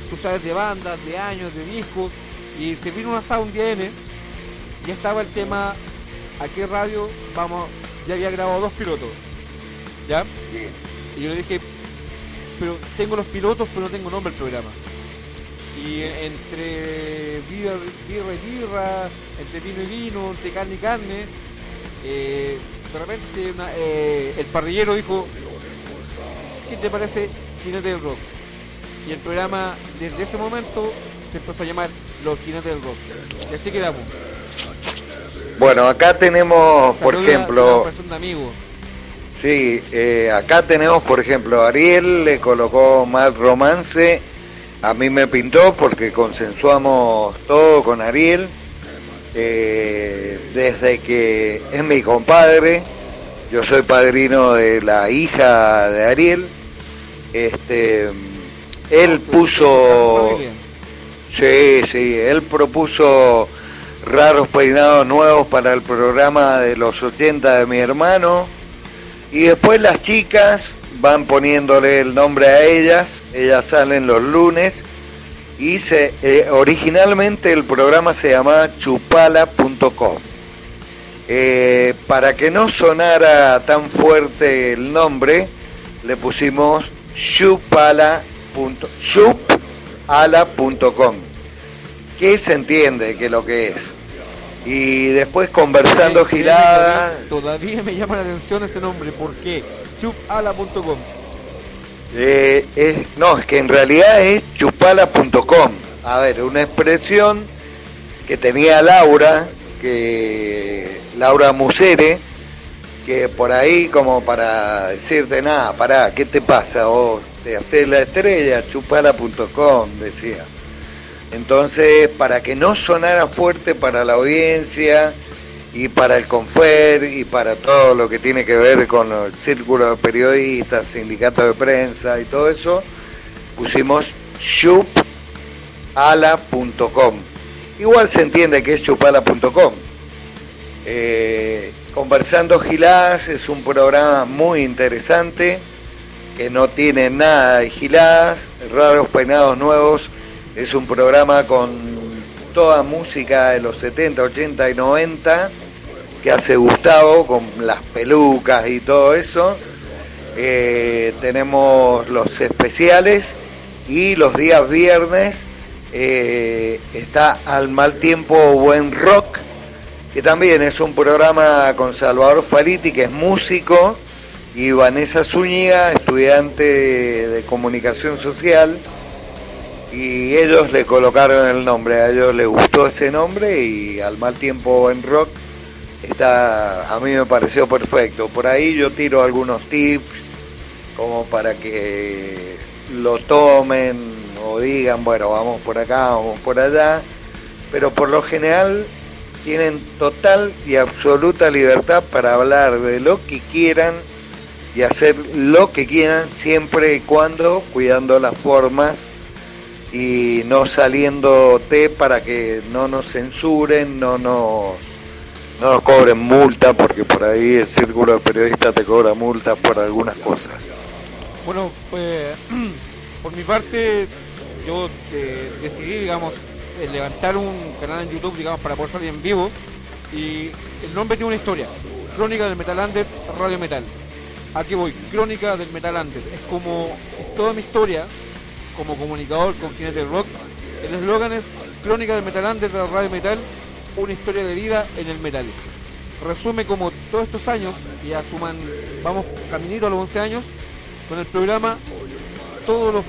tú sabes de bandas, de años, de discos, y se vino un asado un día N, ya estaba el tema, ¿a qué radio vamos? Ya había grabado dos pilotos, ¿ya? Y yo le dije, pero tengo los pilotos, pero no tengo nombre del programa. Y entre birra, birra y birra, entre vino y vino, entre carne y carne, eh, de repente una- eh, el parrillero dijo, ¿qué te parece Jinete del Rock? Y el programa desde ese momento se empezó a llamar Los Jinetes del Rock. Y así quedamos. Bueno, acá tenemos, por ejemplo, amigo. sí, eh, acá tenemos, por ejemplo, Ariel le colocó mal romance. A mí me pintó porque consensuamos todo con Ariel. eh, desde que es mi compadre, yo soy padrino de la hija de Ariel. Este, él puso, sí, sí, él propuso raros peinados nuevos para el programa de los 80 de mi hermano. Y después las chicas van poniéndole el nombre a ellas, ellas salen los lunes y se, eh, originalmente el programa se llamaba chupala.com. Eh, para que no sonara tan fuerte el nombre, le pusimos chupala.com, que se entiende que lo que es. Y después conversando que giradas, Todavía me llama la atención ese nombre. ¿Por qué? Chupala.com. Eh, es, no, es que en realidad es chupala.com. A ver, una expresión que tenía Laura, que Laura Musere, que por ahí como para decirte nada, pará, ¿qué te pasa? Vos te haces la estrella, chupala.com, decía. Entonces, para que no sonara fuerte para la audiencia y para el Confer y para todo lo que tiene que ver con el círculo de periodistas, sindicatos de prensa y todo eso, pusimos chupala.com. Igual se entiende que es chupala.com. Eh, Conversando Giladas es un programa muy interesante que no tiene nada de giladas, raros peinados nuevos. Es un programa con toda música de los 70, 80 y 90 que hace Gustavo con las pelucas y todo eso. Eh, tenemos los especiales y los días viernes eh, está Al Mal Tiempo Buen Rock, que también es un programa con Salvador Faliti, que es músico, y Vanessa Zúñiga, estudiante de comunicación social, y ellos le colocaron el nombre, a ellos les gustó ese nombre y al mal tiempo en rock está, a mí me pareció perfecto. Por ahí yo tiro algunos tips como para que lo tomen o digan, bueno, vamos por acá, vamos por allá, pero por lo general tienen total y absoluta libertad para hablar de lo que quieran y hacer lo que quieran siempre y cuando cuidando las formas y no saliendo té para que no nos censuren, no nos, no nos cobren multa, porque por ahí el círculo de periodistas te cobra multa por algunas cosas. Bueno, pues por mi parte, yo eh, decidí, digamos, eh, levantar un canal en YouTube, digamos, para poder salir en vivo. Y el nombre tiene una historia. Crónica del Metal Under, Radio Metal. Aquí voy, Crónica del Metal Under. Es como toda mi historia como comunicador con Jinete Rock. El eslogan es Crónica del Metal Under, Radio Metal, una historia de vida en el metal. Resume como todos estos años, y ya suman, vamos caminito a los 11 años, con el programa todos los,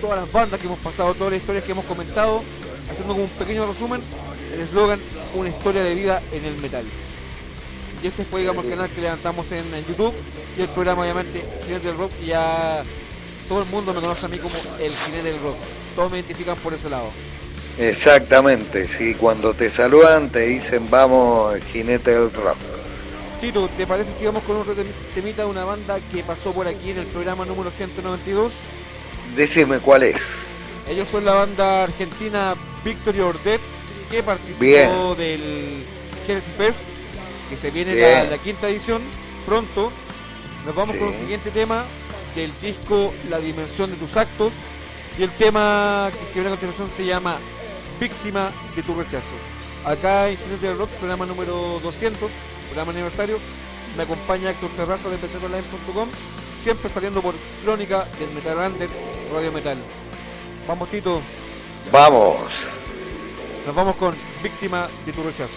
todas las bandas que hemos pasado, todas las historias que hemos comentado, haciendo un pequeño resumen, el eslogan Una historia de vida en el metal. Y ese fue, digamos, el canal que levantamos en, YouTube y el programa, obviamente, Jinete Rock, ya todo el mundo me conoce a mí como el Jinete del Rock. Todos me identifican por ese lado. Exactamente, sí, cuando te saludan te dicen vamos, jinete del rock. Tito, ¿te parece si vamos con un tem- temita de una banda que pasó por aquí en el programa número 192? Decime cuál es. Ellos son la banda argentina Victory or Dead que participó Bien. del Genesis Fest, que se viene la, la quinta edición pronto. Nos vamos Sí. con el siguiente tema del disco La Dimensión de tus Actos y el tema que se viene a continuación se llama Víctima de tu rechazo. Acá en Jinete del Rock, programa número 200, programa aniversario, me acompaña Héctor Terraza de PTRonline.com, siempre saliendo por Crónica del Metal Under, Radio Metal. Vamos Tito, Vamos. nos vamos con Víctima de tu rechazo.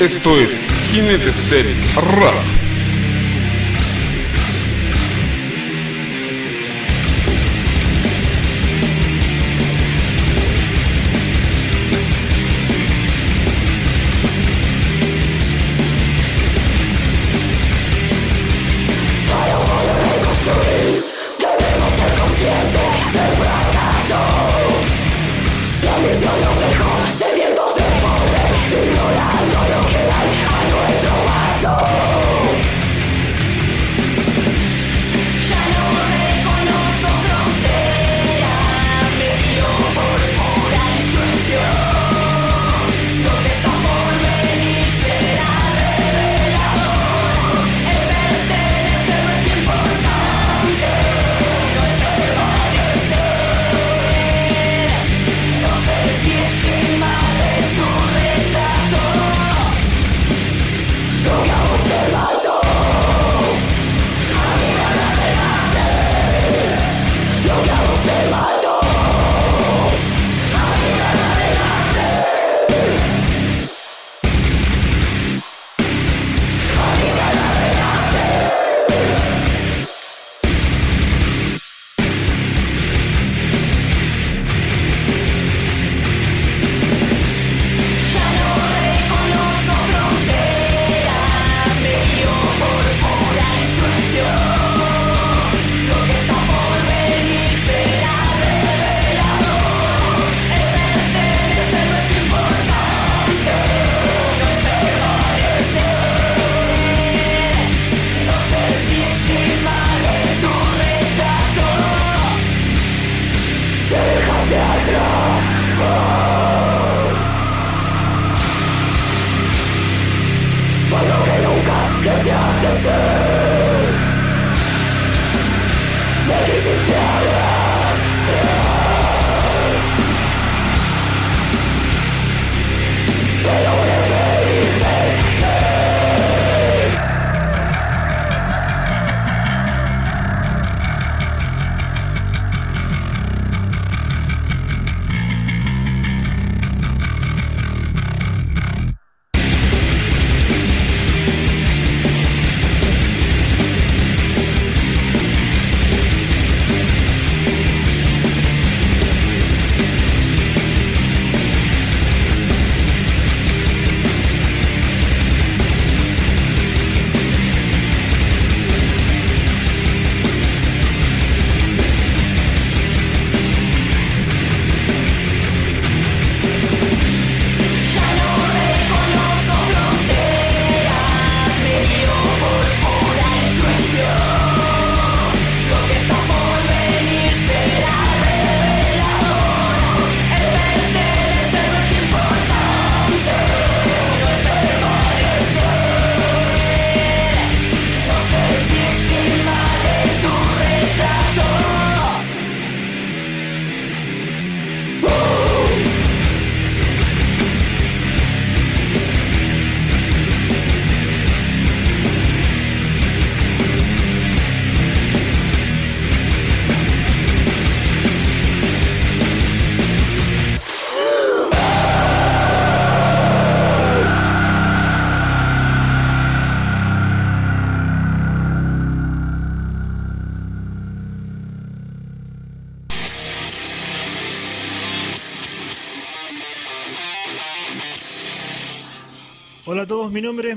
Esto es Jinetes del Rock.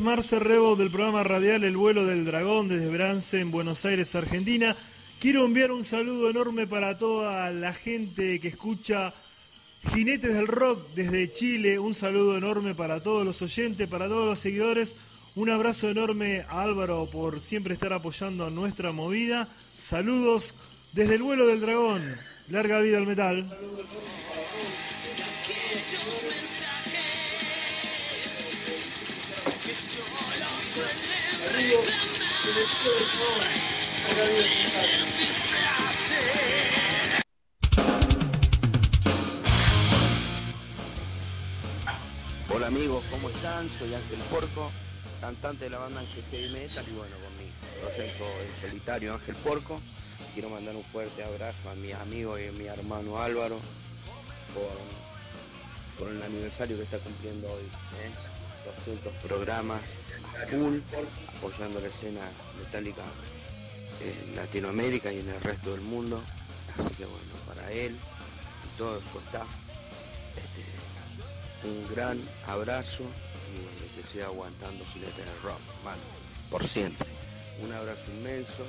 Marce Rebo del programa radial El vuelo del dragón desde Brance en Buenos Aires, Argentina. Quiero enviar un saludo enorme para toda la gente que escucha Jinetes del Rock desde Chile. Un saludo enorme para todos los oyentes, para todos los seguidores. Un abrazo enorme a Álvaro por siempre estar apoyando nuestra movida. Saludos desde el vuelo del dragón. Larga vida al metal. Hola amigos, ¿cómo están? Soy Ángel Porco, cantante de la banda Ángel Heavy Metal y bueno, con mi proyecto en solitario Ángel Porco. Quiero mandar un fuerte abrazo a mis amigos y a mi hermano Álvaro por, el aniversario que está cumpliendo hoy. ¿eh? 200 programas full, apoyando la escena metálica en Latinoamérica y en el resto del mundo. Así que bueno, para él y todo su staff, este, un gran abrazo y bueno, que siga aguantando Gilete del Rock, mano, por siempre. Un abrazo inmenso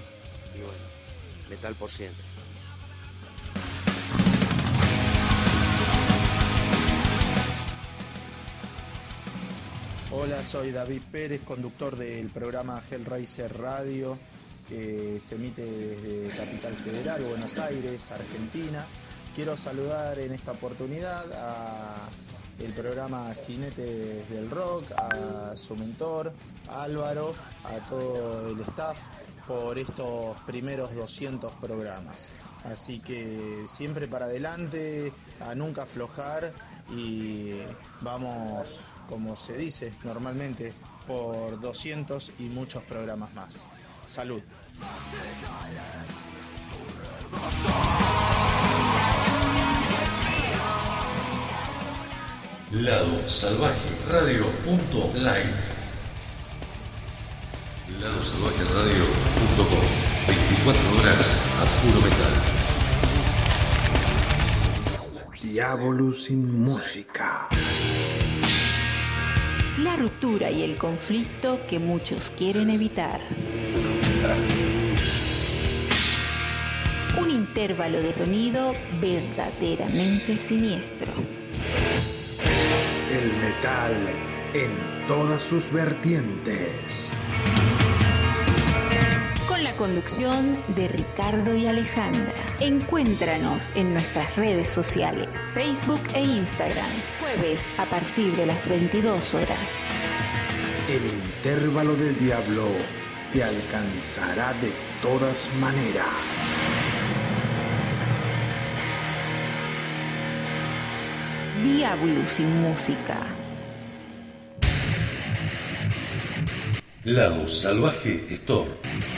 y bueno, metal por siempre. Hola, soy David Pérez, conductor del programa Hellraiser Radio, que se emite desde Capital Federal, Buenos Aires, Argentina. Quiero saludar en esta oportunidad a el programa Jinetes del Rock, a su mentor, Álvaro, a todo el staff por estos primeros 200 programas. Así que siempre para adelante, a nunca aflojar y vamos, como se dice normalmente, por 200 y muchos programas más. Salud. Lado Salvaje Radio live. Lado Salvaje Radio punto com. 24 horas a puro metal. Diablo sin música. La ruptura y el conflicto que muchos quieren evitar. Un intervalo de sonido verdaderamente siniestro. El metal en todas sus vertientes. La conducción de Ricardo y Alejandra. Encuéntranos en nuestras redes sociales, Facebook e Instagram, jueves a partir de las 22 horas. El intervalo del diablo te alcanzará de todas maneras. Diablo sin música. Lado Salvaje Store.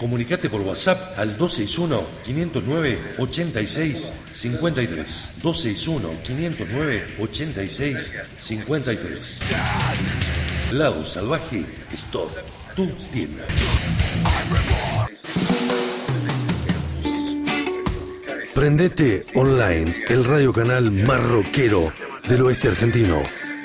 Comunicate por WhatsApp al 261-509-8653. 261-509-8653. Lado Salvaje Store, tu tienda. Prendete Online, el radio canal marroquero del oeste argentino.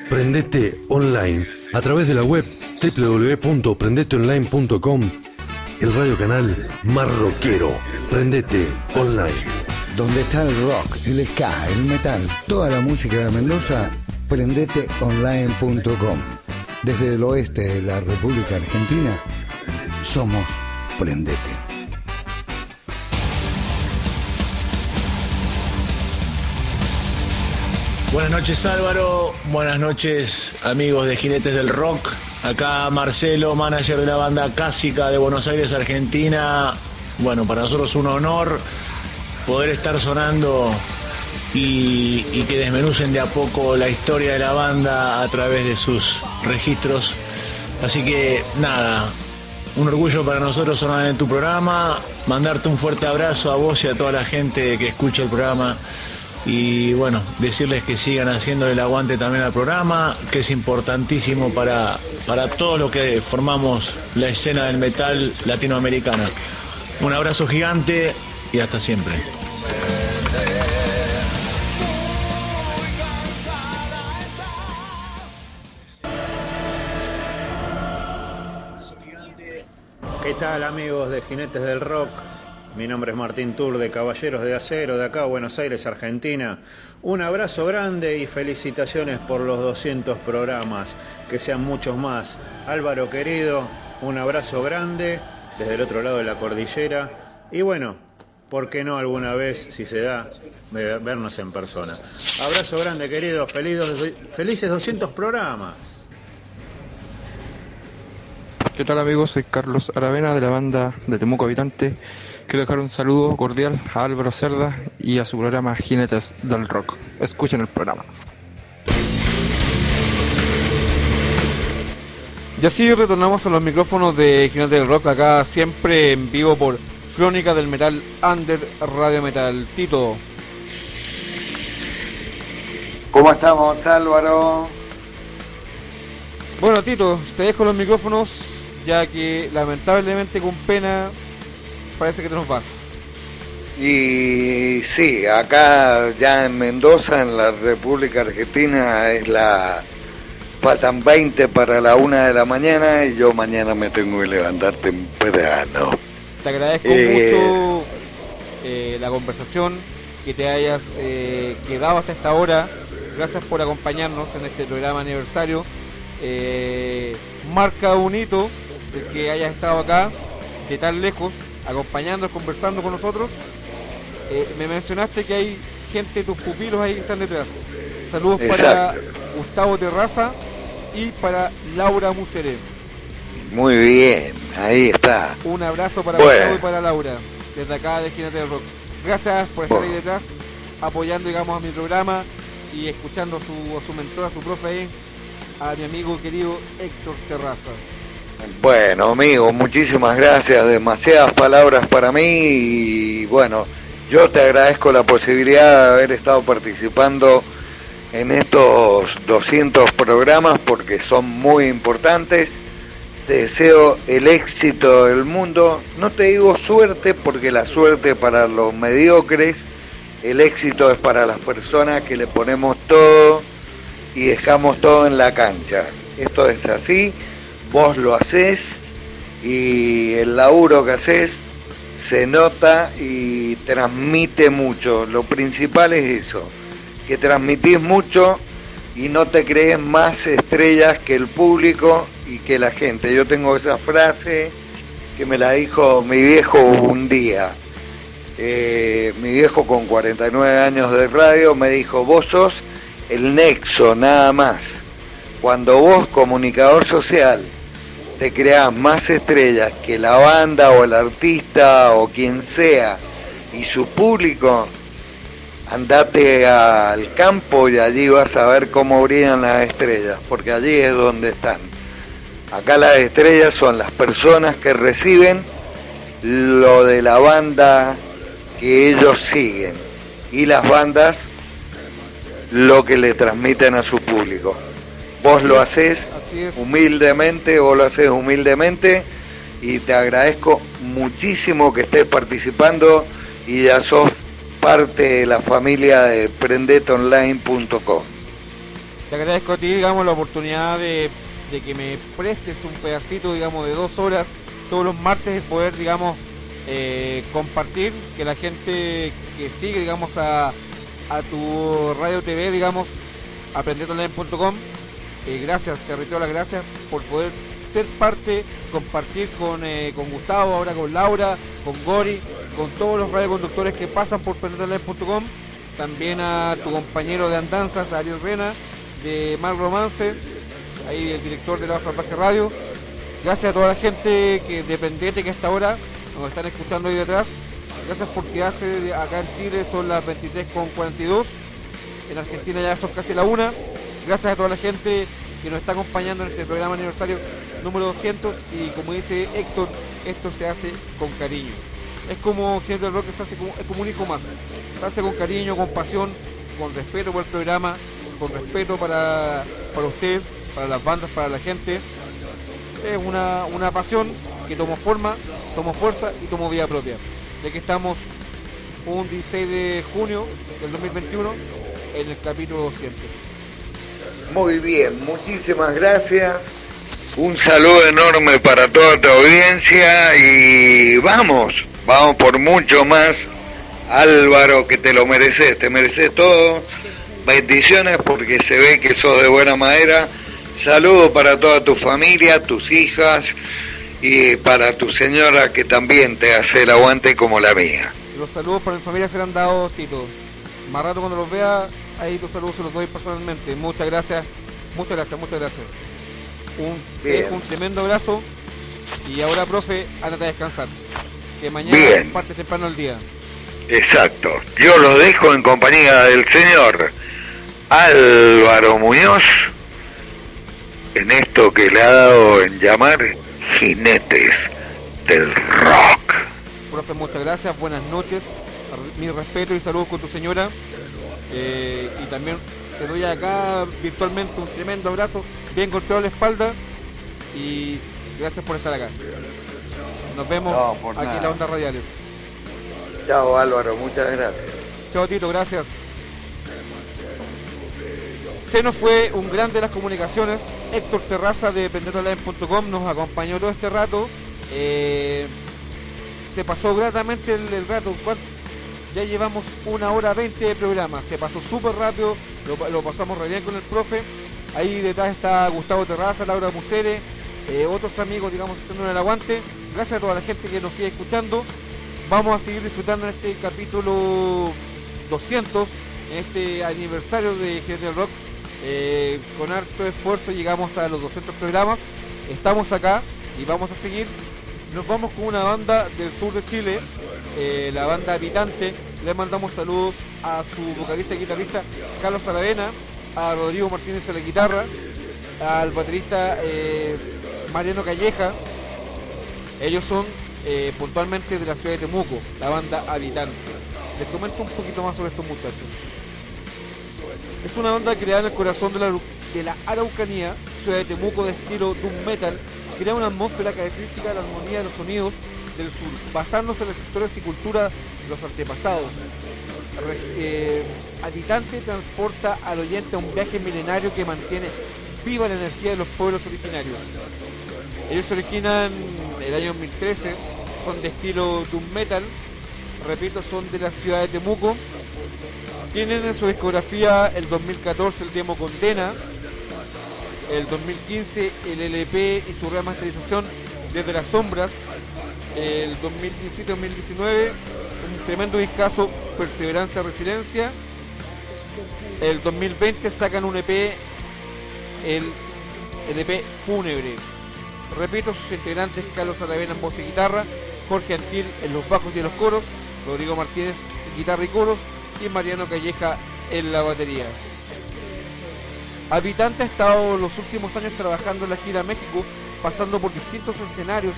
Prendete Online a través de la web www.prendeteonline.com el radio canal marroquero. Prendete online. Donde está el rock, el ska, el metal, toda la música de Mendoza, prendeteonline.com. Desde el oeste de la República Argentina, somos Prendete. Buenas noches Álvaro, buenas noches amigos de Jinetes del Rock. Acá Marcelo, manager de la banda Cásica de Buenos Aires, Argentina. Bueno, para nosotros un honor poder estar sonando y, y, que desmenucen de a poco la historia de la banda a través de sus registros. Así que nada, un orgullo para nosotros sonar en tu programa, mandarte un fuerte abrazo a vos y a toda la gente que escucha el programa Y bueno, decirles que sigan haciendo el aguante también al programa, que es importantísimo para, para todos los que formamos la escena del metal latinoamericana. Un abrazo gigante y hasta siempre. ¿Qué tal amigos de Jinetes del Rock? Mi nombre es Martín Tour de Caballeros de Acero de acá, Buenos Aires, Argentina. Un abrazo grande y felicitaciones por los 200 programas, que sean muchos más. Álvaro querido, un abrazo grande desde el otro lado de la cordillera. Y bueno, ¿por qué no alguna vez, si se da, ve- vernos en persona? Abrazo grande querido, felices 200 programas. ¿Qué tal amigos? Soy Carlos Aravena de la banda de Temuco Habitante. Quiero dejar un saludo cordial a Álvaro Cerda y a su programa Jinetes del Rock. Escuchen el programa. Y así retornamos a los micrófonos de Jinete del Rock, acá siempre en vivo por Crónica del Metal Under Radio Metal. Tito, ¿Cómo estamos, Álvaro? Bueno, Tito, te dejo los micrófonos, ya que lamentablemente con pena parece que te nos vas. Y sí, acá ya en Mendoza, en la República Argentina, es la faltan 20 para la una de la mañana y yo mañana me tengo que levantar temprano. Te agradezco Eh, mucho eh, la conversación, que te hayas eh, quedado hasta esta hora. Gracias por acompañarnos en este programa aniversario. Marca un hito el que hayas estado acá de tan lejos, acompañándonos, conversando con nosotros. Eh, me mencionaste que hay gente, tus pupilos ahí que están detrás. Saludos para. Gustavo Terraza y para Laura Museré. Muy bien, ahí está. Un abrazo para Bueno. Gustavo y para Laura, desde acá de Jinete del Rock. Gracias por estar ahí detrás, apoyando, digamos, a mi programa y escuchando a su, a su mentor, a su profe ahí, a mi amigo querido Héctor Terraza. Bueno, amigo, muchísimas gracias. Demasiadas palabras para mí y bueno, yo te agradezco la posibilidad de haber estado participando en estos 200 programas porque son muy importantes. Te deseo el éxito del mundo. No te digo suerte porque la suerte para los mediocres, el éxito es para las personas que le ponemos todo y dejamos todo en la cancha. Esto es así, vos lo haces y el laburo que haces se nota y transmite mucho. Lo principal es eso, que transmitís mucho y no te crees más estrellas que el público y que la gente. Yo tengo esa frase que me la dijo mi viejo un día. Eh, mi viejo con 49 años de radio me dijo, vos sos el nexo nada más. Cuando vos, comunicador social, te creas más estrellas que la banda o el artista o quien sea y su público, andate al campo y allí vas a ver cómo brillan las estrellas, porque allí es donde están. Acá las estrellas son las personas que reciben lo de la banda que ellos siguen y las bandas lo que le transmiten a su público. Vos lo haces humildemente, vos lo haces humildemente y te agradezco muchísimo que estés participando y ya sos parte de la familia de prendetonline.com. Te agradezco a ti, digamos, la oportunidad de, de que me prestes un pedacito, digamos, de dos horas todos los martes de poder, digamos, eh, compartir, que la gente que sigue, digamos, a, a tu radio TV, digamos, aprendetonline.com, eh, gracias, te reitero las gracias por poder ser parte, compartir con, eh, con Gustavo, ahora con Laura, con Gori, con todos los radioconductores que pasan por aprendetonline.com, también a tu compañero de andanzas, Ariel Rena, de Mal Romance, ahí el director de la Salvaje Radio. Gracias a toda la gente que dependiente que hasta ahora nos están escuchando ahí detrás. Gracias por quedarse acá en Chile, son las 23.42. En Argentina ya son casi la una. Gracias a toda la gente que nos está acompañando en este programa aniversario número 200. Y como dice Héctor, esto se hace con cariño. Es como gente del rock se hace como, es como más. Se hace con cariño, con pasión, con respeto por el programa, con respeto para, para ustedes, para las bandas, para la gente. Es una, una pasión que tomó forma, tomó fuerza y tomó vida propia. De que estamos un 16 de junio del 2021 en el capítulo 200. Muy bien, muchísimas gracias. Un saludo enorme para toda tu audiencia y vamos, vamos por mucho más. Álvaro, que te lo mereces, te mereces todo. Bendiciones porque se ve que sos de buena madera. Saludo para toda tu familia, tus hijas y para tu señora que también te hace el aguante como la mía. Los saludos para mi familia serán dados, Tito. Más rato cuando los vea, ahí tus saludos se los doy personalmente. Muchas gracias, muchas gracias, muchas gracias. Un, un tremendo abrazo. Y ahora, profe, ándate a descansar. Que mañana Bien. parte temprano el día. Exacto. Yo lo dejo en compañía del señor Álvaro Muñoz en esto que le ha dado en llamar jinetes del rock. Profe, muchas gracias, buenas noches. Mi respeto y saludos con tu señora. Eh, y también te doy acá virtualmente un tremendo abrazo, bien golpeado la espalda. Y gracias por estar acá. Nos vemos No, aquí en nada. las ondas radiales. Chao Álvaro, muchas gracias. Chao Tito, gracias. Se nos fue un grande de las comunicaciones, Héctor Terraza de pendetolive.com, nos acompañó todo este rato. Eh, se pasó gratamente el, el rato. ¿cuán- Ya llevamos una hora veinte de programa. Se pasó súper rápido. Lo pasamos re bien con el profe. Ahí detrás está Gustavo Terraza, Laura Musere, eh, otros amigos, digamos, haciendo el aguante. Gracias a toda la gente que nos sigue escuchando. Vamos a seguir disfrutando en este capítulo 200, en este aniversario de Gente del Rock. Eh, con harto esfuerzo llegamos a los 200 programas. Estamos acá y vamos a seguir nos vamos con una banda del sur de Chile, eh, la banda Habitante. Le mandamos saludos a su vocalista y guitarrista Carlos Aravena, a Rodrigo Martínez a la guitarra, al baterista eh, Mariano Calleja. Ellos son eh, puntualmente de la ciudad de Temuco, la banda Habitante. Les comento un poquito más sobre estos muchachos. Es una banda creada en el corazón de la, de la Araucanía, ciudad de Temuco de estilo doom metal, crea una atmósfera característica de la armonía de los sonidos del sur, basándose en las historias y cultura de los antepasados. Eh, transporta al oyente a un viaje milenario que mantiene viva la energía de los pueblos originarios. Ellos se originan el año 2013, son de estilo doom metal, repito, son de la ciudad de Temuco. Tienen en su discografía el 2014 el demo Condena, el 2015 el LP y su remasterización Desde las Sombras, el 2017-2019 un tremendo discazo Perseverancia Resiliencia, el 2020 sacan un EP, el, el EP Fúnebre. Repito, sus integrantes Carlos Aravena en voz y guitarra, Jorge Antil en los bajos y en los coros, Rodrigo Martínez en guitarra y coros y Mariano Calleja en la batería. Habitante ha estado los últimos años trabajando en la gira México, pasando por distintos escenarios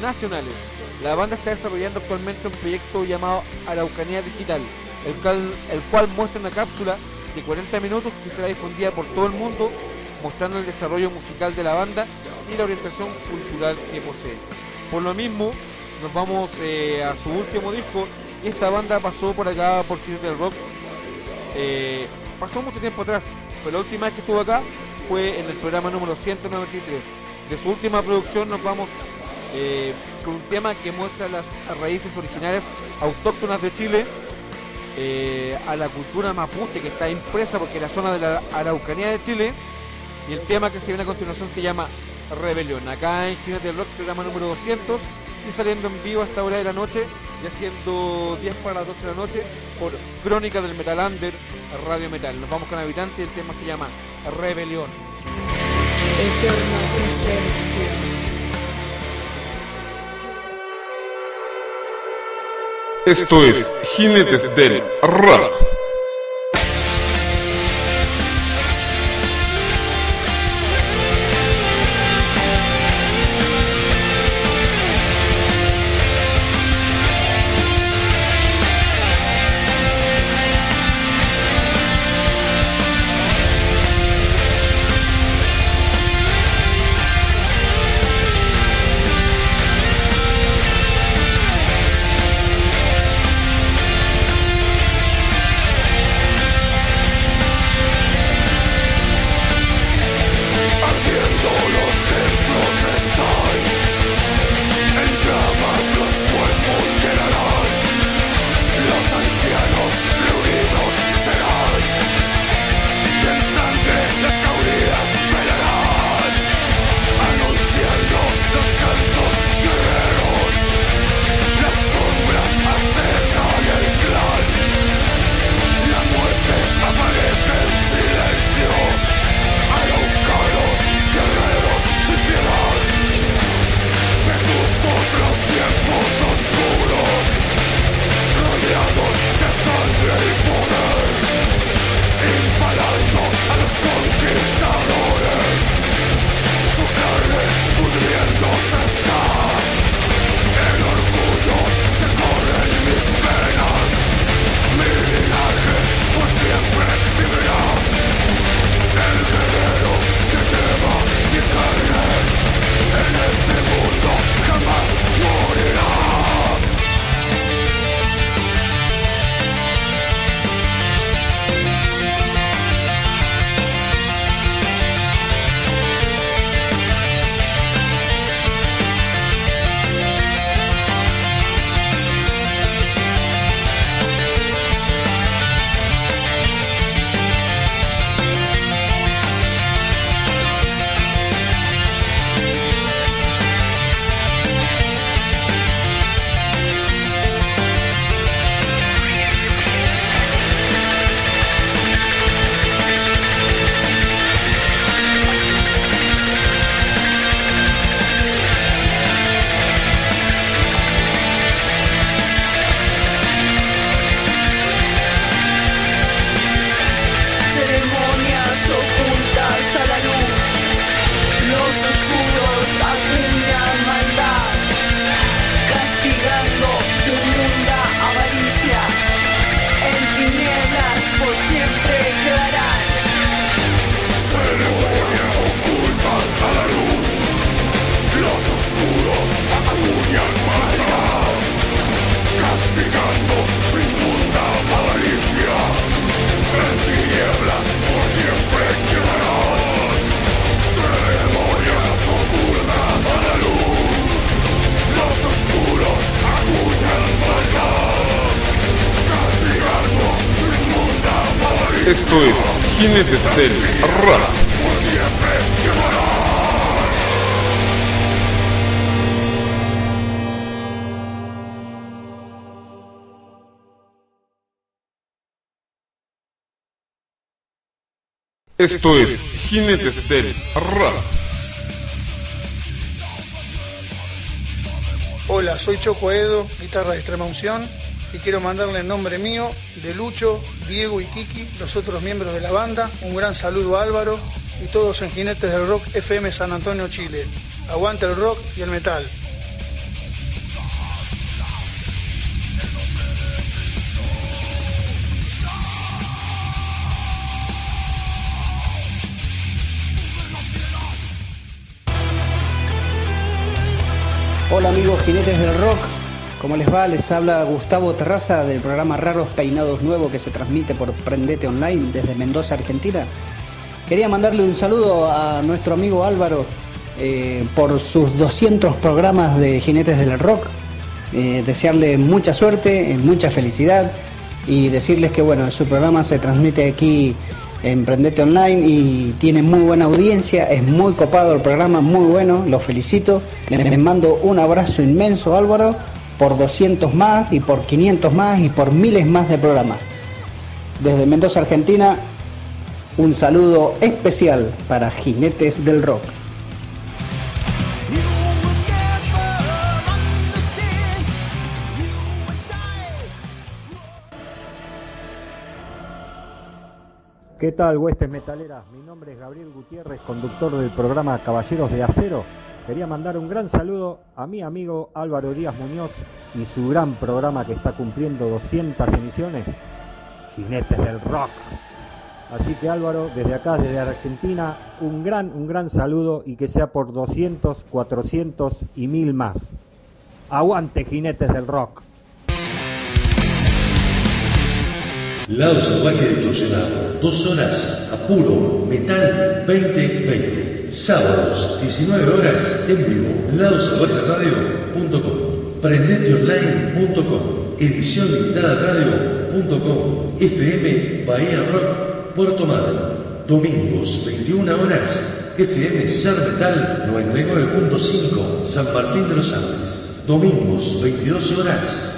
nacionales. La banda está desarrollando actualmente un proyecto llamado Araucanía Digital, el cual, el cual muestra una cápsula de 40 minutos que será difundida por todo el mundo, mostrando el desarrollo musical de la banda y la orientación cultural que posee. Por lo mismo, nos vamos eh, a su último disco esta banda pasó por acá por Kids del Rock. eh, pasó mucho tiempo atrás, pero la última vez que estuvo acá fue en el programa número 193. De su última producción nos vamos eh, con un tema que muestra las raíces originarias autóctonas de Chile, eh, a la cultura mapuche que está impresa porque es la zona de la Araucanía de Chile, y el tema que se viene a continuación se llama Rebelión. Acá en Jinete del Rock, programa número 200, y saliendo en vivo a esta hora de la noche, ya siendo 10 para las 12 de la noche, por Crónica del Metal Under, Radio Metal. Nos vamos con Habitante, el tema se llama Rebelión. Eterna presencia. Esto es Jinetes del Rock. Esto es Jinetes del Rock. Esto es del Rock. Hola, soy Choco Edo, guitarra de extrema unción, y quiero mandarle en nombre mío, de Lucho, Diego y Kiki, los otros miembros de la banda, un gran saludo a Álvaro y todos en Jinetes del Rock FM San Antonio, Chile. Aguante el rock y el metal. Hola amigos jinetes del rock, ¿cómo les va? Les habla Gustavo Terraza del programa Raros Peinados Nuevo que se transmite por Prendete Online desde Mendoza, Argentina. Quería mandarle un saludo a nuestro amigo Álvaro eh, por sus 200 programas de jinetes del rock. Eh, desearle mucha suerte, mucha felicidad y decirles que bueno, su programa se transmite aquí Emprendete Online y tiene muy buena audiencia, es muy copado el programa, muy bueno, lo felicito. Les mando un abrazo inmenso Álvaro por 200 más y por 500 más y por miles más de programas. Desde Mendoza, Argentina, un saludo especial para Jinetes del Rock. ¿Qué tal, huestes metaleras? Mi nombre es Gabriel Gutiérrez, conductor del programa Caballeros de Acero. Quería mandar un gran saludo a mi amigo Álvaro Díaz Muñoz y su gran programa que está cumpliendo 200 emisiones, Jinetes del Rock. Así que Álvaro, desde acá, desde Argentina, un gran, un gran saludo y que sea por 200, 400 y mil más. Aguante, Jinetes del Rock. Lado Salvaje Distorsionado, dos horas a puro metal 2020. Sábados, 19 horas en vivo. LadoSalvajeRadio.com, PrendeteOnline.com, Edición Limitada Radio.com, FM Bahía Rock, Puerto Madre. Domingos, 21 horas, FM Ser Metal 99.5, San Martín de los Andes. Domingos, 22 horas,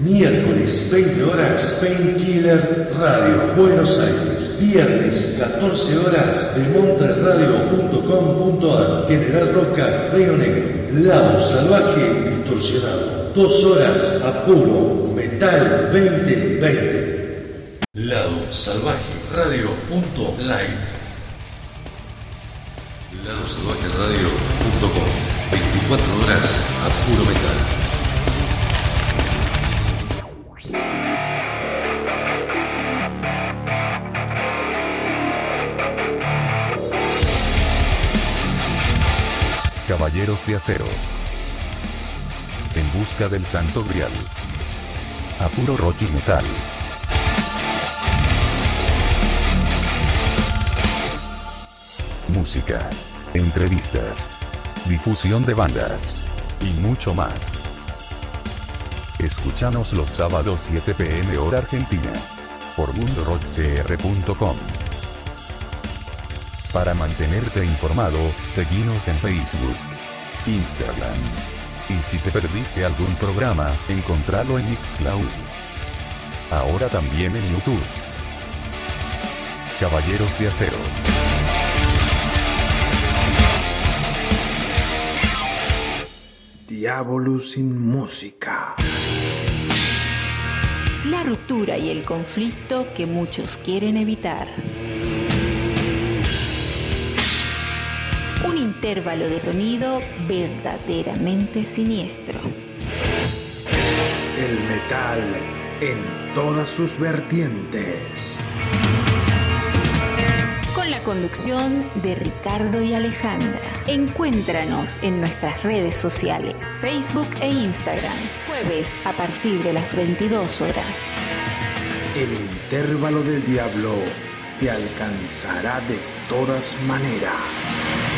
Miércoles, 20 horas, Painkiller Radio, Buenos Aires. Viernes, 14 horas, demontreradio.com.ar, General Roca, Río Negro. Lado Salvaje Distorsionado. Dos horas a puro Metal 2020. Lado Salvaje Radio.live. Lado Salvaje Radio.com. 24 horas a puro metal. De Acero. En busca del Santo Grial. A puro rock y metal. Música. Entrevistas. Difusión de bandas. Y mucho más. Escúchanos los sábados 7 pm hora argentina. Por mundorockcr.com. Para mantenerte informado, seguinos en Facebook, Instagram. Y si te perdiste algún programa, encontralo en Mixcloud. Ahora también en YouTube. Caballeros de Acero. Diablo sin música. la ruptura y el conflicto que muchos quieren evitar. Intervalo de sonido verdaderamente siniestro. El metal en todas sus vertientes. Con la conducción de Ricardo y Alejandra. Encuéntranos en nuestras redes sociales, Facebook e Instagram, jueves a partir de las 22 horas. El intervalo del diablo te alcanzará de todas maneras.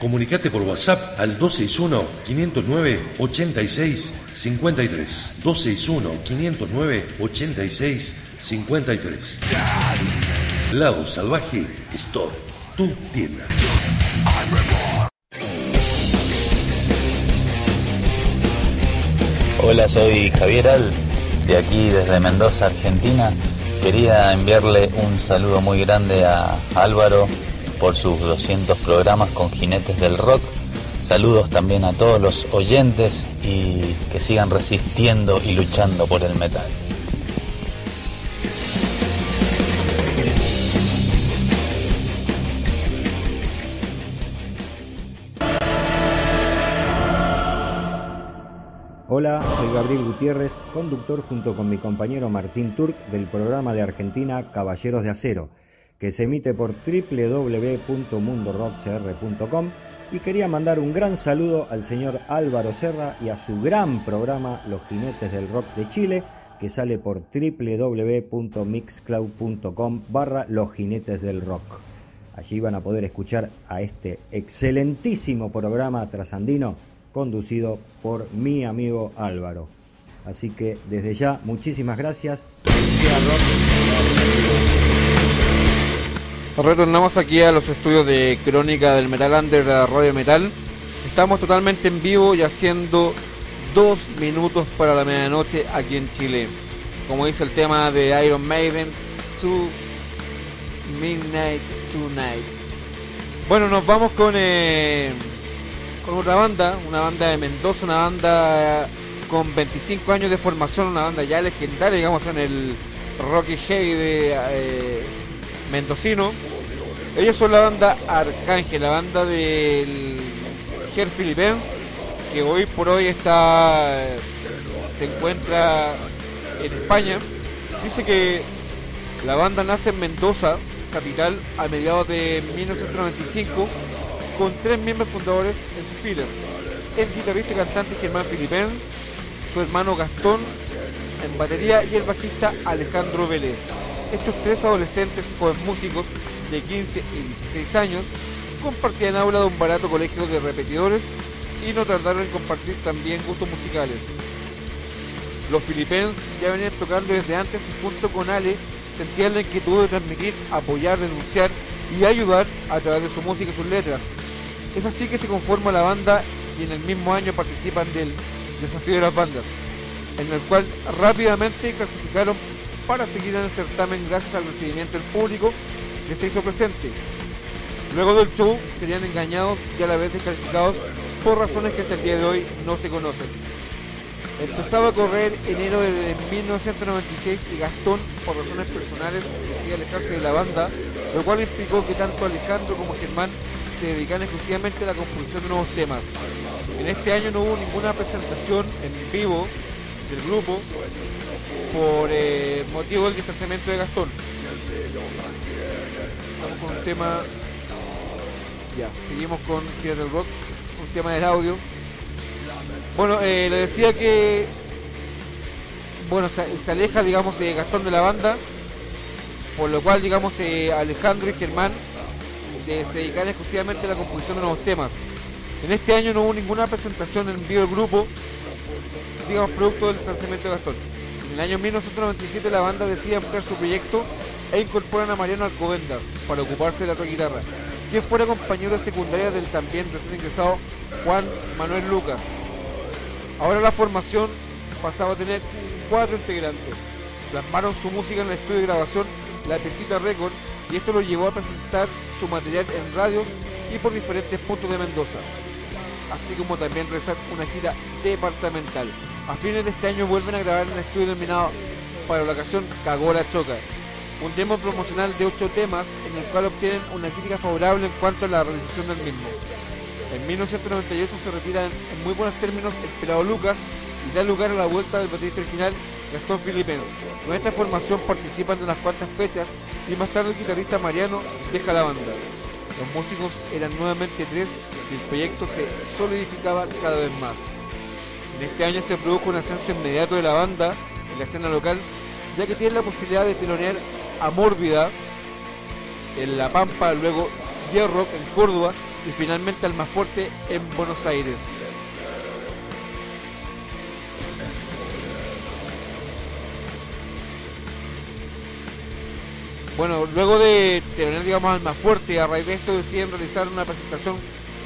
Comunicate por WhatsApp al 261-509-8653. 261-509-8653. Lado Salvaje Store, tu tienda. Hola, soy Javier Al, de aquí desde Mendoza, Argentina. Quería enviarle un saludo muy grande a Álvaro por sus 200 programas con Jinetes del Rock. Saludos también a todos los oyentes y que sigan resistiendo y luchando por el metal. Hola, soy Gabriel Gutiérrez, conductor junto con mi compañero Martín Turk del programa de Argentina Caballeros de Acero, que se emite por www.mundorockcr.com y quería mandar un gran saludo al señor Álvaro Serra y a su gran programa Los Jinetes del Rock de Chile, que sale por www.mixcloud.com barra Los Jinetes del Rock. Allí van a poder escuchar a este excelentísimo programa trasandino conducido por mi amigo Álvaro. Así que desde ya, muchísimas gracias. Retornamos aquí a los estudios de Crónica del Metal Under de Radio Metal. Estamos totalmente en vivo y haciendo dos minutos para la medianoche aquí en Chile. Como dice el tema de Iron Maiden, To Midnight Tonight. Bueno, nos vamos con, eh, con otra banda, una banda de Mendoza, una banda con 25 años de formación, una banda ya legendaria, digamos, en el Rocky Heavy de eh, mendocino. Ellos son la banda Arcángel, la banda del Ger Philippens, que hoy por hoy está se encuentra en España. Dice que la banda nace en Mendoza, capital, a mediados de 1995, con tres miembros fundadores en sus filas. El guitarrista y cantante Germán Philippens, su hermano Gastón en batería y el bajista Alejandro Vélez. Estos tres adolescentes jóvenes músicos de 15 y 16 años compartían aula de un barato colegio de repetidores y no tardaron en compartir también gustos musicales. Los filipenos ya venían tocando desde antes y junto con Ale sentían la inquietud de transmitir, apoyar, denunciar y ayudar a través de su música y sus letras. Es así que se conforma la banda y en el mismo año participan del Desafío de las Bandas, en el cual rápidamente clasificaron para seguir en el certamen gracias al recibimiento del público que se hizo presente. Luego del show serían engañados y a la vez descalificados por razones que hasta el día de hoy no se conocen. Empezaba a correr enero de 1996 y Gastón, por razones personales, decidió alejarse de la banda, lo cual implicó que tanto Alejandro como Germán se dedican exclusivamente a la composición de nuevos temas. En este año no hubo ninguna presentación en vivo del grupo por eh, motivo del distanciamiento de Gastón. Vamos con un tema. Ya, seguimos con Fear del Rock, un tema del audio. Bueno, eh, le decía que. Bueno, se, aleja, digamos, eh, Gastón de la banda. Por lo cual, digamos, eh, Alejandro y Germán de- se dedican exclusivamente a la composición de nuevos temas. En este año no hubo ninguna presentación en vivo del grupo digamos, producto del lanzamiento de Gastón. El año 1997 la banda decide ampliar su proyecto e incorporan a Mariano Alcobendas para ocuparse de la otra guitarra, quien fuera compañero secundaria del también recién ingresado Juan Manuel Lucas. Ahora la formación pasaba a tener cuatro integrantes. Plasmaron su música en el estudio de grabación La Pesita Record y esto lo llevó a presentar su material en radio y por diferentes puntos de Mendoza, así como también realizar una gira departamental. A fines de este año vuelven a grabar el estudio denominado para la ocasión Cagó la Choca, un demo promocional de 8 temas en el cual obtienen una crítica favorable en cuanto a la realización del mismo. En 1998 se retira en muy buenos términos el pelado Lucas y da lugar a la vuelta del baterista original Gastón Filipeno. Con esta formación participan de unas cuantas fechas y más tarde el guitarrista Mariano deja la banda. Los músicos eran nuevamente tres y el proyecto se solidificaba cada vez más. En este año se produjo un ascenso inmediato de la banda en la escena local, ya que tiene la posibilidad de telonear a Mórbida en La Pampa, luego Rock en Córdoba y finalmente al más fuerte en Buenos Aires. Bueno, luego de tener, digamos, al más fuerte, a raíz de esto deciden realizar una presentación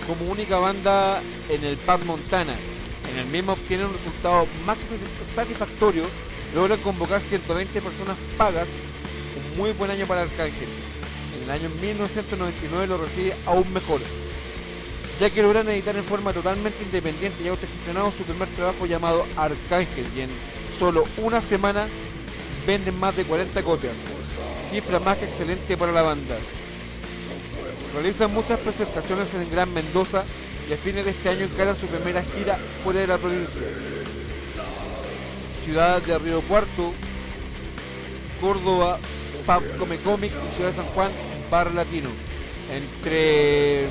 como única banda en el Pad Montana. En el mismo obtienen un resultado más que satisfactorio, logran convocar 120 personas pagas, un muy buen año para Arcángel. En el año 1999 lo recibe aún mejor, ya que logran editar en forma totalmente independiente y autogestionado su primer trabajo llamado Arcángel y en solo una semana venden más de 40 copias cifra más que excelente para la banda. Realizan muchas presentaciones en Gran Mendoza y a fines de este año encara su primera gira fuera de la provincia. Ciudad de Río Cuarto, Córdoba, Pub Come Comic y Ciudad de San Juan, Bar Latino. Entre,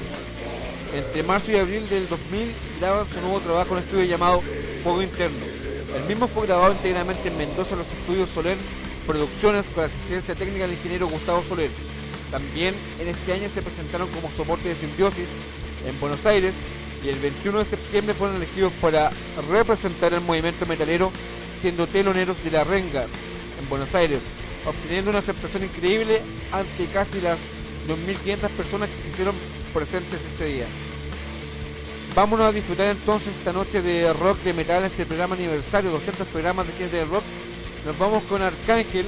entre marzo y abril del 2000 graban su nuevo trabajo en estudio llamado Fuego Interno. El mismo fue grabado íntegramente en Mendoza en los estudios Soler producciones con asistencia técnica del ingeniero Gustavo Soler. También en este año se presentaron como soporte de simbiosis en Buenos Aires y el 21 de septiembre fueron elegidos para representar el movimiento metalero siendo teloneros de la Renga en Buenos Aires, obteniendo una aceptación increíble ante casi las 2.500 personas que se hicieron presentes ese día. Vámonos a disfrutar entonces esta noche de rock de metal, este programa aniversario, 200 programas de gente de rock nos vamos con Arcángel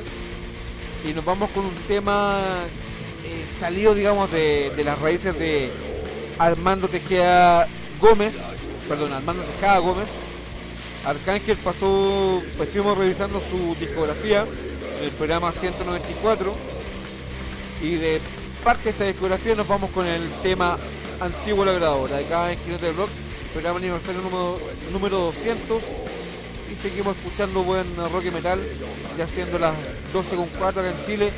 y nos vamos con un tema eh, salido, digamos, de, las raíces de Armando Tejeda Gómez, perdón, Armando Tejada Gómez. Arcángel pasó, pues estuvimos revisando su discografía en el programa 194 y de parte de esta discografía nos vamos con el tema Antiguo Lagrador, acá en Jinete del Rock, programa aniversario número, número 200 y seguimos escuchando buen rock y metal, ya siendo las 12 con 4 acá en Chile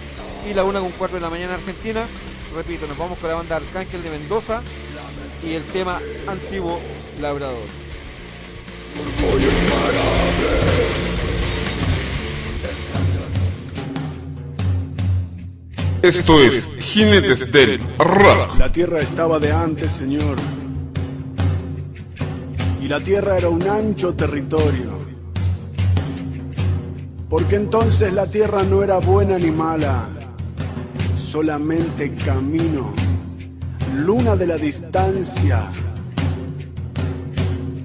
y la 1 con 4 de la mañana en Argentina. Repito, nos vamos con la banda Arcángel de Mendoza y el tema antiguo Labrador. Esto es Jinetes del Rock. La tierra estaba de antes, señor. Y la tierra era un ancho territorio porque entonces la tierra no era buena ni mala, solamente camino, luna de la distancia,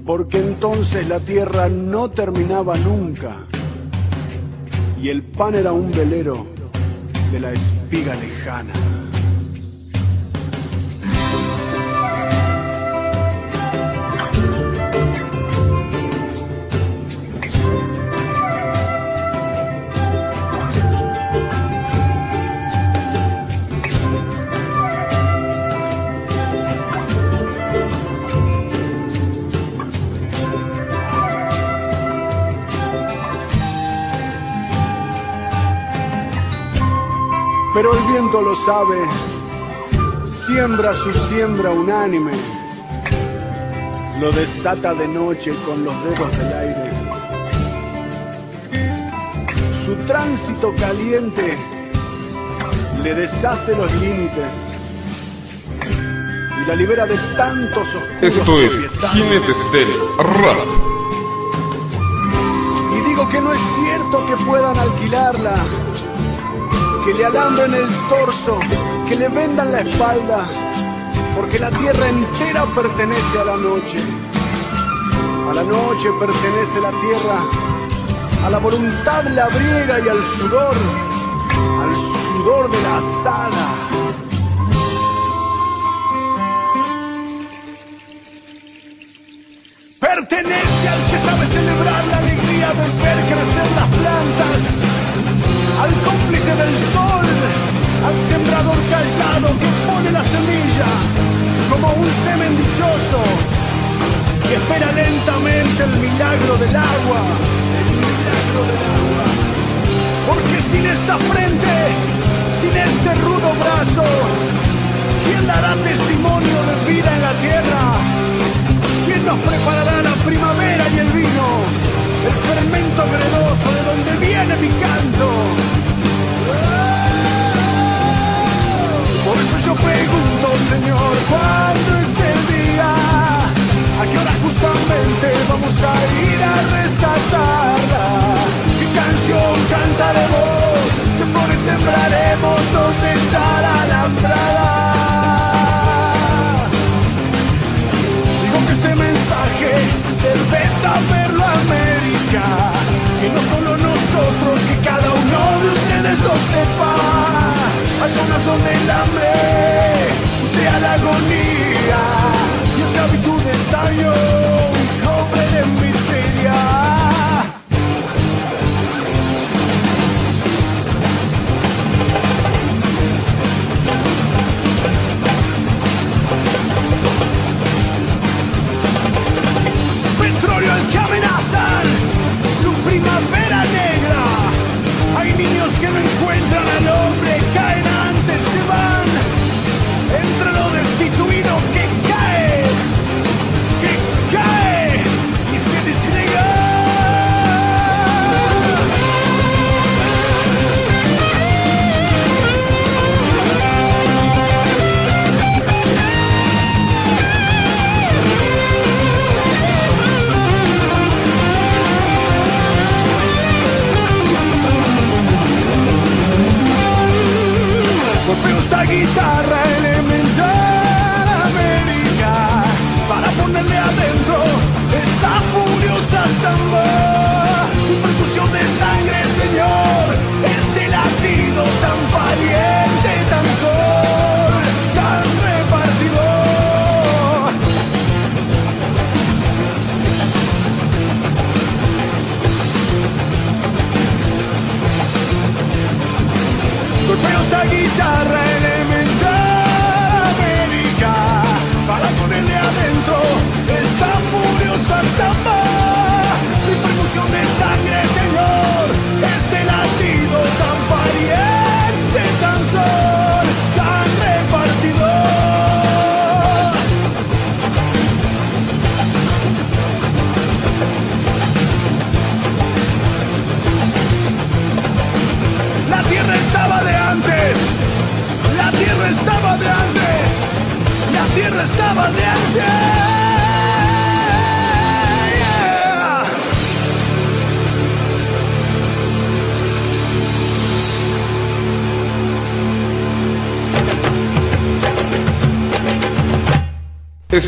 porque entonces la tierra no terminaba nunca y el pan era un velero de la espiga lejana. Pero el viento lo sabe, siembra su siembra unánime, lo desata de noche con los dedos del aire. Su tránsito caliente le deshace los límites y la libera de tantos oscuros. Esto es Jinetes del Rock. digo que no es cierto que puedan alquilarla, que le alambren el torso, que le vendan la espalda, porque la tierra entera pertenece a la noche. A la noche pertenece la tierra, a la voluntad labriega y al sudor, al sudor de la asada. Pertenece al que sabe celebrar la alegría de ver crecer callado que pone la semilla como un semen dichoso y espera lentamente el milagro del agua. Porque sin esta frente, sin este rudo brazo, ¿quién dará testimonio de vida en la tierra? ¿Quién nos preparará la primavera y el vino? El fermento gredoso de donde viene mi canto. Pregunto, Señor, ¿cuándo es el día? ¿A qué hora justamente vamos a ir a rescatarla? ¿Qué canción cantaremos? ¿Qué flores sembraremos? ¿Dónde está la alambrada? Digo que este mensaje debe saberlo América. Que no solo nosotros, que cada uno de ustedes lo sepa. Hay zonas donde el hambre crea la agonía y esclavitud estalló y cobre de miseria. Su primavera negra. Hay niños que no encuentran al hombre, caen destituido que cae, que cae y se desliga. Golpeo esta guitarra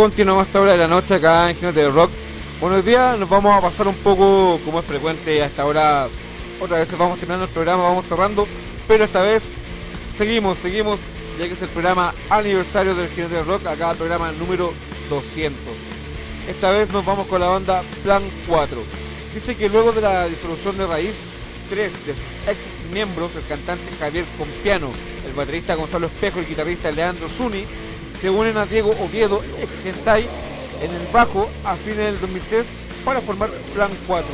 Continuamos esta hora de la noche acá en Jinete del Rock. Buenos días, nos vamos a pasar un poco, como es frecuente a esta hora, otra vez vamos terminando el programa, vamos cerrando, pero esta vez seguimos, seguimos, ya que es el programa aniversario del Jinete del Rock, acá el programa número 200. Esta vez nos vamos con la banda Plan 4. Dice que luego de la disolución de Raíz, tres de sus ex miembros, el cantante Javier Compiano, el baterista Gonzalo Espejo el guitarrista Leandro Zuni, se unen a Diego Oviedo, ex Gentai, en el bajo a fines del 2003 para formar Plan 4.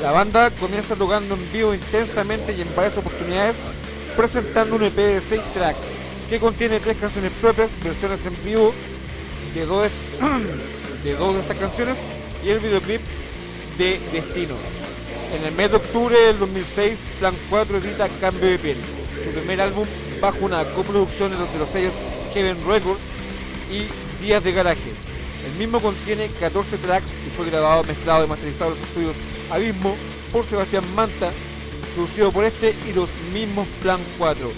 La banda comienza tocando en vivo intensamente y en varias oportunidades, presentando un EP de 6 tracks que contiene tres canciones propias, versiones en vivo de dos, de de estas canciones y el videoclip de Destino. En el mes de octubre del 2006, Plan 4 edita Cambio de Piel, su primer álbum bajo una coproducción de los sellos Heaven Records y Días de Garaje. El mismo contiene 14 tracks y fue grabado, mezclado y masterizado en los estudios Abismo por Sebastián Manta, producido por este y los mismos Plan 4.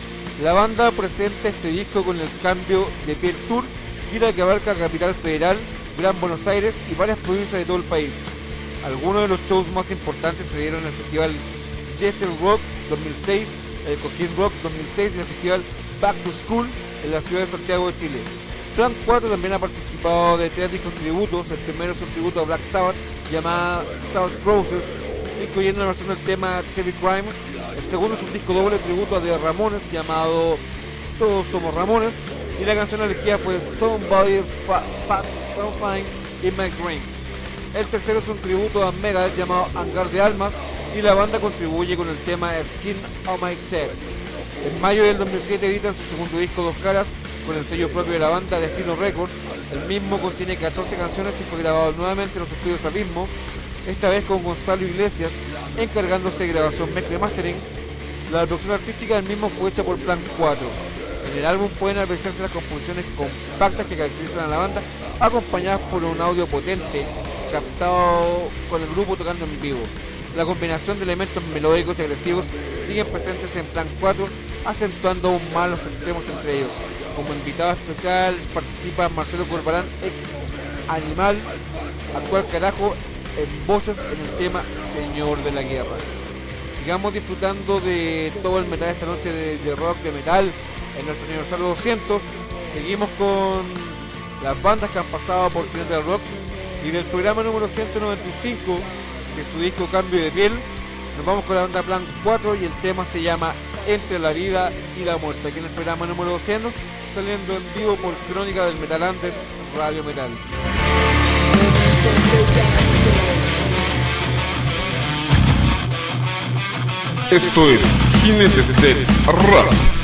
La banda presenta este disco con el cambio de piel tour, gira que abarca Capital Federal, Gran Buenos Aires y varias provincias de todo el país. Algunos de los shows más importantes se dieron en el festival Jessel Rock 2006, el Coquín Rock 2006 y el festival Back to School en la ciudad de Santiago de Chile. Plan 4 también ha participado de tres discos tributos. El primero es un tributo a Black Sabbath llamada South Roses, incluyendo la versión del tema Chevy Crime. El segundo es un disco doble tributo a The Ramones llamado Todos Somos Ramones. Y la canción elegida fue Somebody Fat Fine in My Dream. El tercero es un tributo a Megadeth llamado Hangar de Almas y la banda contribuye con el tema Skin on My Head. En mayo del 2007 editan su segundo disco Dos Caras con el sello propio de la banda Destino Records. El mismo contiene 14 canciones y fue grabado nuevamente en los estudios Abismo, esta vez con Gonzalo Iglesias encargándose de grabación, mezcla y mastering. La producción artística del mismo fue hecha por Plan 4. En el álbum pueden apreciarse las composiciones compactas que caracterizan a la banda, acompañadas por un audio potente, captado con el grupo tocando en vivo. La combinación de elementos melódicos y agresivos siguen presentes en Plan 4, acentuando aún más los extremos entre ellos. Como invitado especial participa Marcelo Corbalán, ex animal, actual carajo en voces en el tema Señor de la Guerra. Sigamos disfrutando de todo el metal esta noche de, rock, de metal, en nuestro aniversario 200. Seguimos con las bandas que han pasado por Final del Rock y del programa número 195 de su disco Cambio de Piel. Nos vamos con la banda Plan 4 y el tema se llama Entre la vida y la muerte. Aquí en el programa número 200 saliendo en vivo por Crónica del Metal Antes, Radio Metal. Esto es Jinetes del Rap.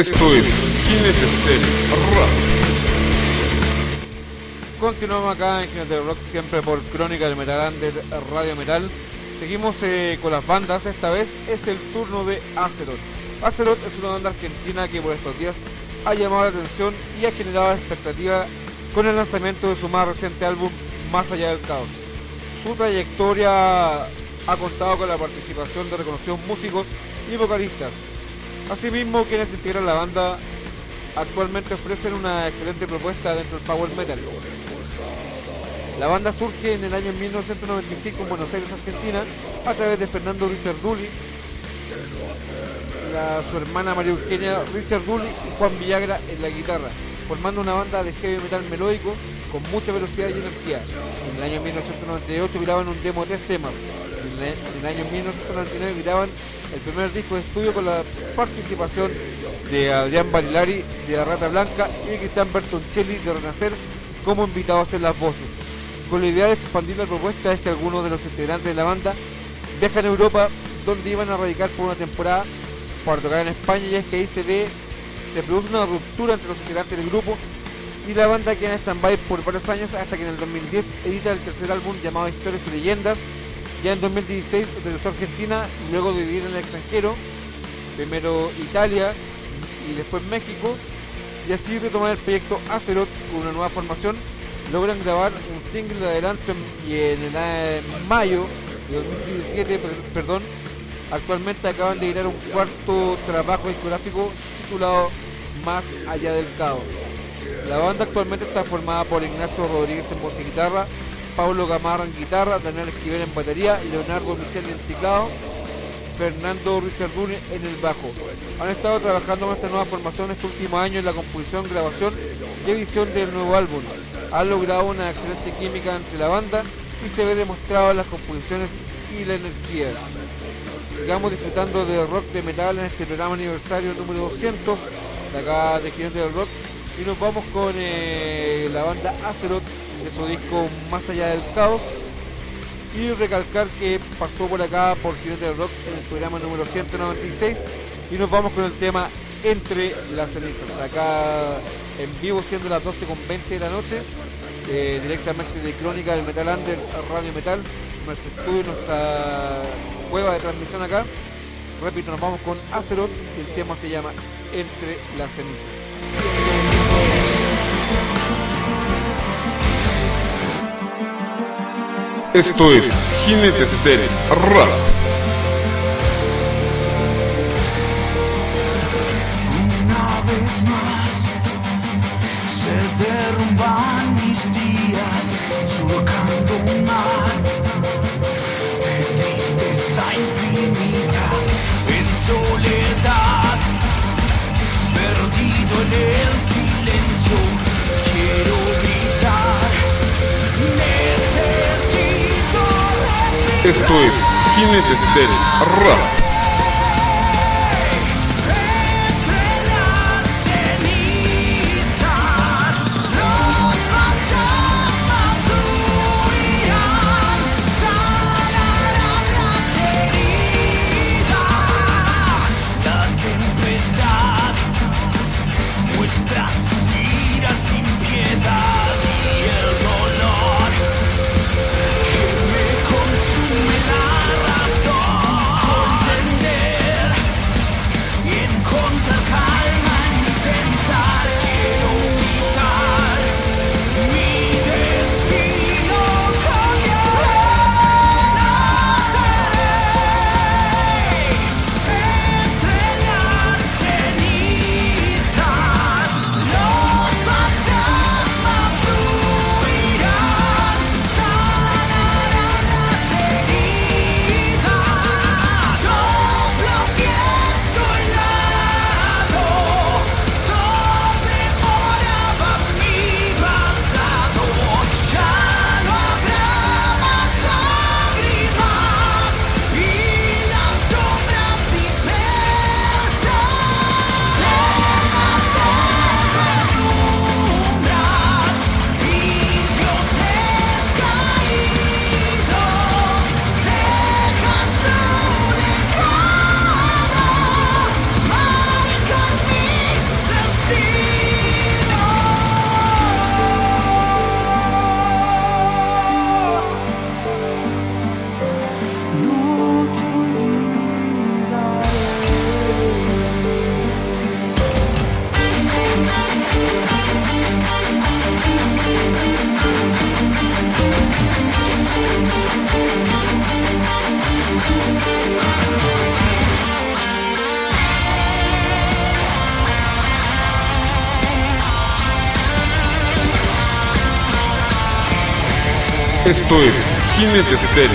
Esto es del Rock. Continuamos acá en Jinetes del Rock, siempre por Crónica del Metal Under Radio Metal. Seguimos eh, con las bandas, esta vez es el turno de Azeroth. Azeroth es una banda argentina que por estos días ha llamado la atención y ha generado expectativa con el lanzamiento de su más reciente álbum Más allá del caos. Su trayectoria ha contado con la participación de reconocidos músicos y vocalistas. Asimismo, quienes integran la banda actualmente ofrecen una excelente propuesta dentro del power metal. La banda surge en el año 1995 en Buenos Aires, Argentina, a través de Fernando Richard Dully, su hermana María Eugenia Richard Dully y Juan Villagra en la guitarra, formando una banda de heavy metal melódico con mucha velocidad y energía. En el año 1998 grababan un demo de tres temas. En el, año 1999 grababan el primer disco de estudio con la participación de Adrián Barilari de La Rata Blanca y Cristian Bertoncelli de Renacer como invitados en las voces. Con la idea de expandir la propuesta es que algunos de los integrantes de la banda viajan a Europa donde iban a radicar por una temporada para tocar en España y es que ahí se ve, se produce una ruptura entre los integrantes del grupo y la banda queda en stand-by por varios años hasta que en el 2010 edita el tercer álbum llamado Historias y Leyendas. Ya en 2016 regresó a Argentina luego de vivir en el extranjero, primero Italia y después México, y así retomar el proyecto Azeroth con una nueva formación, logran grabar un single de adelanto y en, el, eh, mayo de 2017, per- perdón, actualmente acaban de editar un cuarto trabajo discográfico titulado Más allá del caos. La banda actualmente está formada por Ignacio Rodríguez en voz y guitarra, Pablo Gamarra en guitarra, Daniel Esquivel en batería, Leonardo Michel en teclado, Fernando Richard Dune en el bajo. Han estado trabajando en esta nueva formación este último año en la composición, grabación y edición del nuevo álbum. Han logrado una excelente química entre la banda y se ve demostrado en las composiciones y la energía. Sigamos disfrutando de rock de metal en este programa aniversario número 200 de acá de Gigante del Rock y nos vamos con eh, la banda Azeroth de su disco Más allá del caos. Y recalcar que pasó por acá por Gigante del Rock en el programa número 196 y nos vamos con el tema Entre las cenizas. Acá en vivo siendo las 12 con 20 de la noche eh, directamente de Crónica del Metal Under Radio Metal nuestro estudio, nuestra cueva de transmisión acá. Repito, nos vamos con Azeroth el tema se llama Entre las cenizas Esto es Jinetes del Rock. Una vez más se derrumban mis días Esto es Jinetes del Rock. Esto es Jinetes del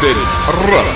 del.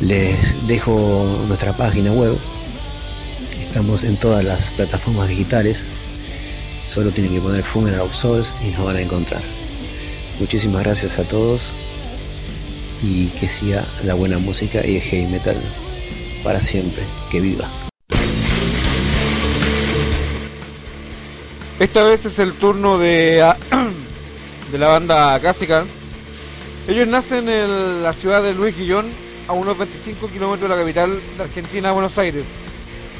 Les dejo nuestra página web. Estamos en todas las plataformas digitales. Solo tienen que poner Funeral of Souls y nos van a encontrar. Muchísimas gracias a todos y que siga la buena música y el heavy metal para siempre. Que viva. Esta vez es el turno de, de la banda Clásica. Ellos nacen en la ciudad de Luis Guillón, a unos 25 kilómetros de la capital de Argentina, Buenos Aires.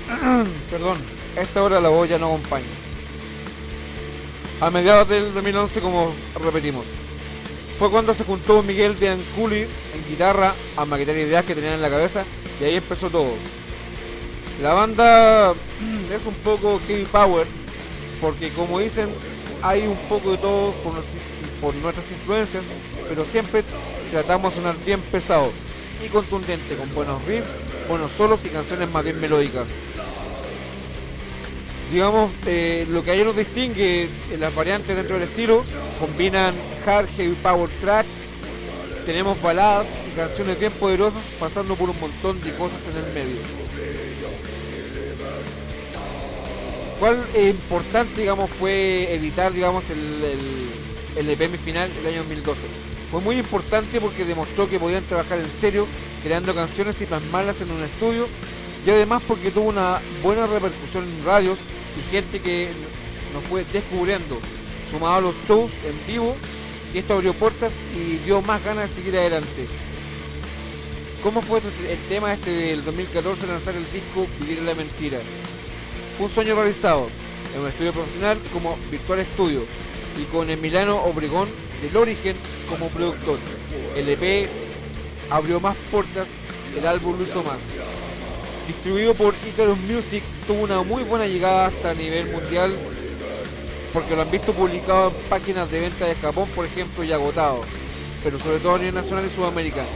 Perdón, a esta hora la voz ya no acompaña. A mediados del 2011, como repetimos. Fue cuando se juntó Miguel Bianculi en guitarra a maquetar ideas que tenían en la cabeza y ahí empezó todo. La banda es un poco heavy power porque como dicen hay un poco de todo por, por nuestras influencias, pero siempre tratamos de sonar bien pesado y contundente, con buenos riffs, buenos solos y canciones más bien melódicas. Digamos, eh, lo que a ellos distingue en las variantes dentro del estilo, combinan hard, heavy power trash, tenemos baladas y canciones bien poderosas pasando por un montón de cosas en el medio. ¿Cuál eh, importante, digamos, fue editar, digamos, el, el, el EP final el año 2012? Fue muy importante porque demostró que podían trabajar en serio, creando canciones y plasmarlas en un estudio, y además porque tuvo una buena repercusión en radios y gente que nos fue descubriendo, sumado a los shows en vivo, y esto abrió puertas y dio más ganas de seguir adelante. ¿Cómo fue el tema este del 2014 lanzar el disco Vivir la Mentira? Fue un sueño realizado en un estudio profesional como Virtual Studio y con Emiliano Obregón del Origen como productor. El EP abrió más puertas, el álbum lo hizo más. Distribuido por Icarus Music, tuvo una muy buena llegada hasta a nivel mundial porque lo han visto publicado en páginas de venta de Japón, por ejemplo, y agotado, pero sobre todo a nivel nacional y sudamericano.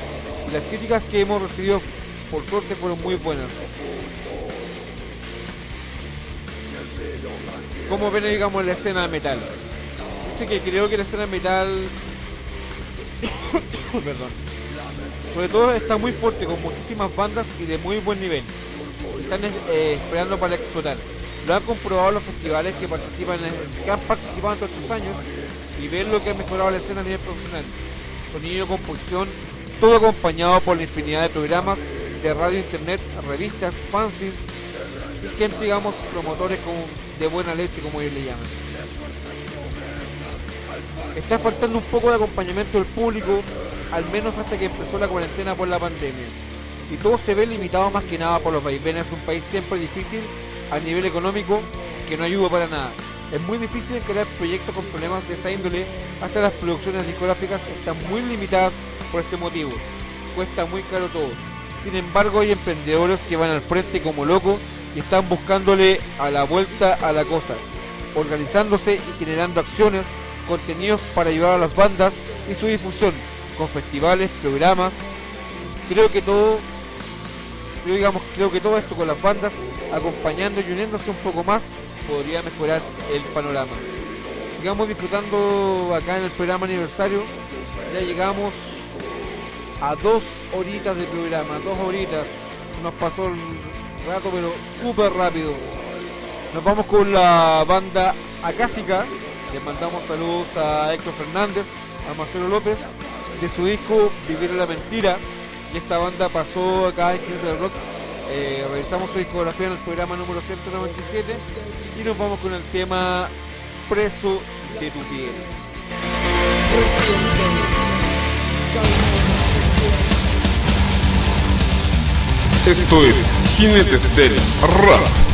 Y las críticas que hemos recibido, por suerte, fueron muy buenas. ¿Cómo ven, digamos, la escena de metal? Dice que creo que la escena metal Perdón. Sobre todo está muy fuerte con muchísimas bandas y de muy buen nivel. Están eh, esperando para explotar. Lo han comprobado los festivales que participan en, que han participado en todos estos años y ven lo que ha mejorado la escena a nivel profesional. Sonido, composición, todo acompañado por la infinidad de programas de radio, internet, revistas, fanzines y gente, digamos, promotores como de buena leche, como ellos le llaman. Está faltando un poco de acompañamiento del público, al menos hasta que empezó la cuarentena por la pandemia. Y todo se ve limitado más que nada por los vaivenes de un país siempre difícil a nivel económico que no ayuda para nada. Es muy difícil crear proyectos con problemas de esa índole, hasta las producciones discográficas están muy limitadas por este motivo. Cuesta muy caro todo. Sin embargo, hay emprendedores que van al frente como locos y están buscándole a la vuelta a la cosa, organizándose y generando acciones, contenidos para ayudar a las bandas y su difusión, con festivales, programas. Creo que todo, creo, digamos, creo que todo esto con las bandas, acompañando y uniéndose un poco más, podría mejorar el panorama. Sigamos disfrutando acá en el programa aniversario. Ya llegamos a dos horitas de programa, dos horitas. Nos pasó el rato, pero súper rápido. Nos vamos con la banda Acásica. Les mandamos saludos a Héctor Fernández, a Marcelo López, de su disco Vivir la Mentira. Y esta banda pasó acá en Club del Rock. Eh, revisamos su discografía en el programa número 197 y nos vamos con el tema Preso de tu piel. Esto es Jinetes del Rock.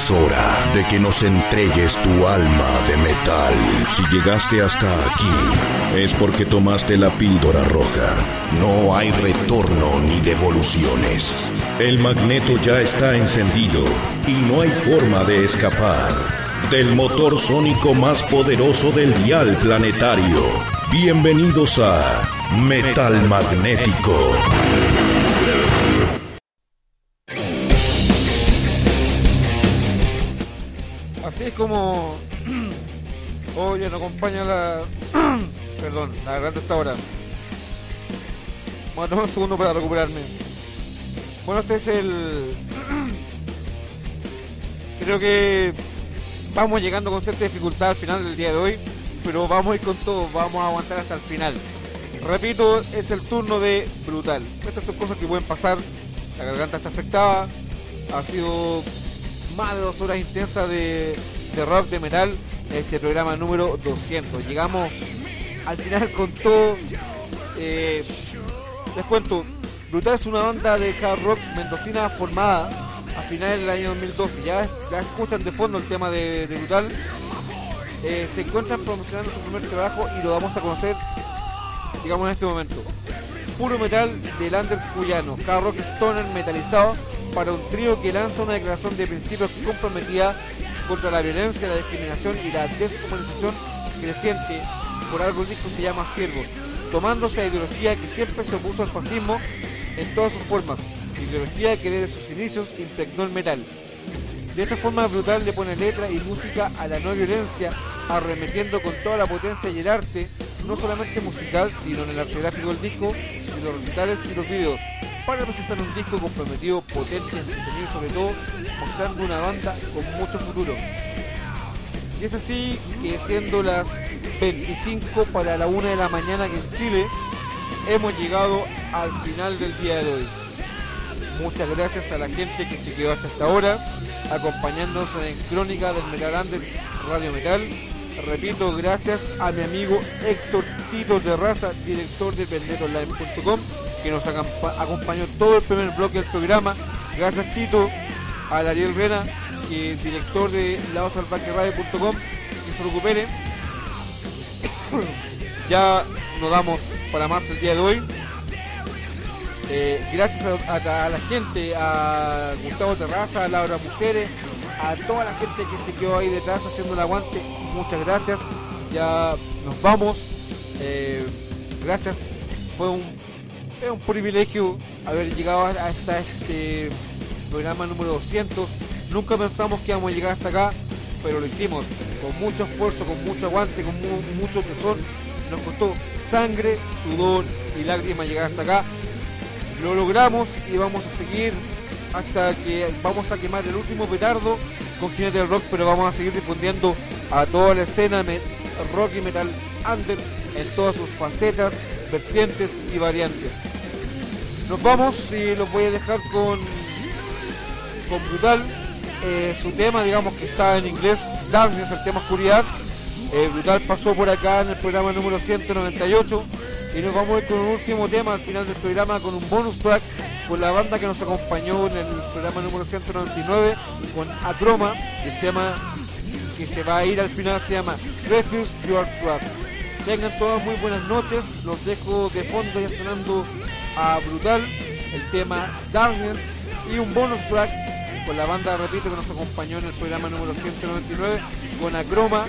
Es hora de que nos entregues tu alma de metal. Si llegaste hasta aquí, es porque tomaste la píldora roja. No hay retorno ni devoluciones. El magneto ya está encendido y no hay forma de escapar del motor sónico más poderoso del dial planetario. Bienvenidos a Metal Magnético. Como hoy nos acompaña la. Perdón, la garganta está ahora. Voy a tomar un segundo para recuperarme. Bueno, este es el. Creo que vamos llegando con cierta dificultad al final del día de hoy, pero vamos a ir con todo, vamos a aguantar hasta el final. Repito, es el turno de Brutal. Estas son cosas que pueden pasar. La garganta está afectada. Ha sido más de dos horas intensas de, de rock de metal. Este programa número 200. Llegamos al final con todo. Eh, les cuento, Brutal es una banda de hard rock mendocina formada a finales del año 2012. Ya, ya escuchan de fondo el tema de, Brutal. Eh, se encuentran promocionando su primer trabajo y lo vamos a conocer, digamos, en este momento. Puro metal del under cuyano, hard rock stoner metalizado para un trío que lanza una declaración de principios comprometida contra la violencia, la discriminación y la deshumanización creciente. Por algo disco se llama Siervos, tomándose a ideología que siempre se opuso al fascismo en todas sus formas, ideología que desde sus inicios impregnó el metal. De esta forma brutal le pone letra y música a la no violencia, arremetiendo con toda la potencia y el arte, no solamente musical, sino en el arte gráfico del disco, y los recitales y los videos, para presentar un disco comprometido, potente, entretenido sobre todo mostrando una banda con mucho futuro. Y es así que siendo las 25 para la 1 de la mañana en Chile, hemos llegado al final del día de hoy. Muchas gracias a la gente que se quedó hasta esta hora, acompañándonos en Crónica del Metal Under Radio Metal. Repito, gracias a mi amigo Héctor Tito Terraza, director de vendetonline.com, que nos acompañó todo el primer bloque del programa. Gracias Tito, a Ariel Rena, que es director de ladosalvaqueradio.com, que se recupere. ya nos damos para más el día de hoy. Eh, gracias a, la gente, a Gustavo Terraza, a Laura Muceres, a toda la gente que se quedó ahí detrás haciendo el aguante, muchas gracias. Ya nos vamos. Eh, gracias. Fue un, es un privilegio haber llegado hasta este programa número 200. Nunca pensamos que íbamos a llegar hasta acá, pero lo hicimos con mucho esfuerzo, con mucho aguante, con mu- mucho tesón. Nos costó sangre, sudor y lágrimas llegar hasta acá. Lo logramos y vamos a seguir hasta que vamos a quemar el último petardo con Jinete del Rock, pero vamos a seguir difundiendo a toda la escena rock y metal under en todas sus facetas, vertientes y variantes. Nos vamos y los voy a dejar con, con Brutal. Eh, su tema, digamos que está en inglés, Darkness, el tema oscuridad. Eh, Brutal pasó por acá en el programa número 198 y nos vamos a ir con un último tema al final del programa con un bonus track con la banda que nos acompañó en el programa número 199 con Acroma. El tema que se va a ir al final se llama Refuse Your Trust. Tengan todas muy buenas noches, los dejo de fondo ya sonando a Brutal, el tema Darkness y un bonus track con la banda, repito, que nos acompañó en el programa número 199 con Acroma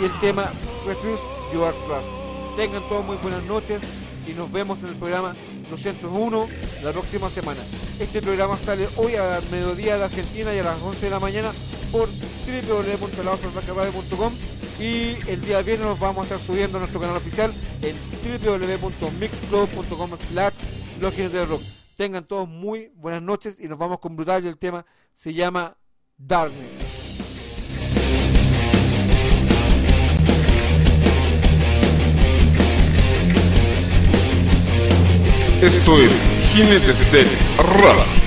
y el tema Refuse Your Trust. Tengan todas muy buenas noches y nos vemos en el programa 201 la próxima semana. Este programa sale hoy a mediodía de Argentina y a las 11 de la mañana por www.ladosalvaqueradio.com y el día viernes nos vamos a estar subiendo a nuestro canal oficial en www.mixclub.com slash los del rock. Tengan todos muy buenas noches y nos vamos con Brutal y el tema se llama Darkness. Esto es Jinetes del Rock.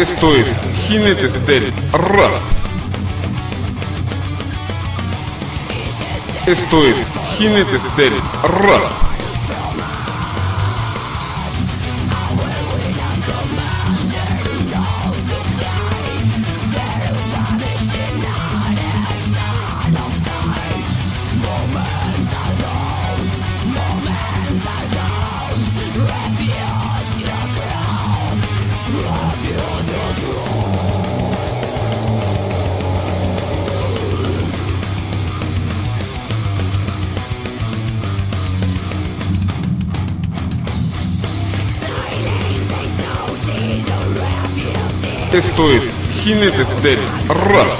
Esto es Jinetes del Rap. Esto es Jinetes del Rap. Esto es Jinetes del Rap.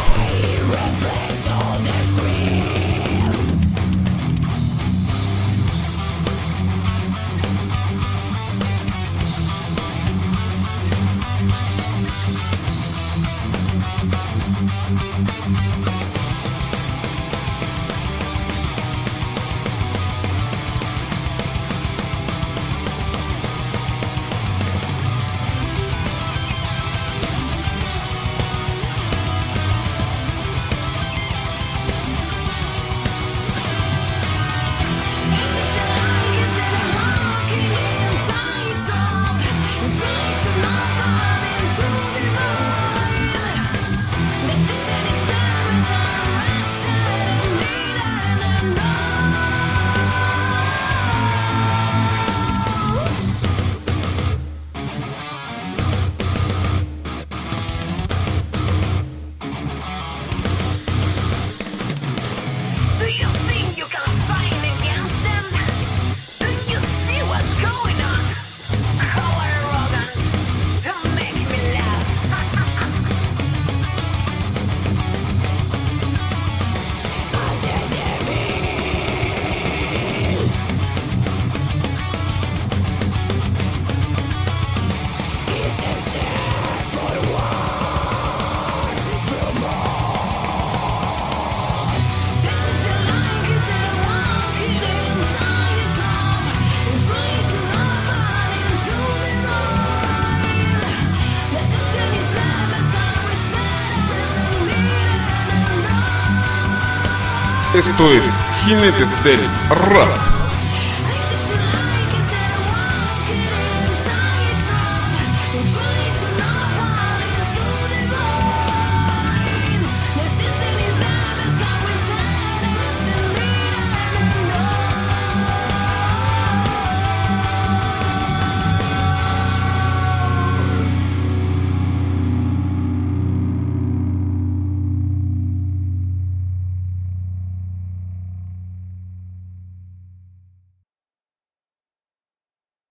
Esto es Jinetes del Rap.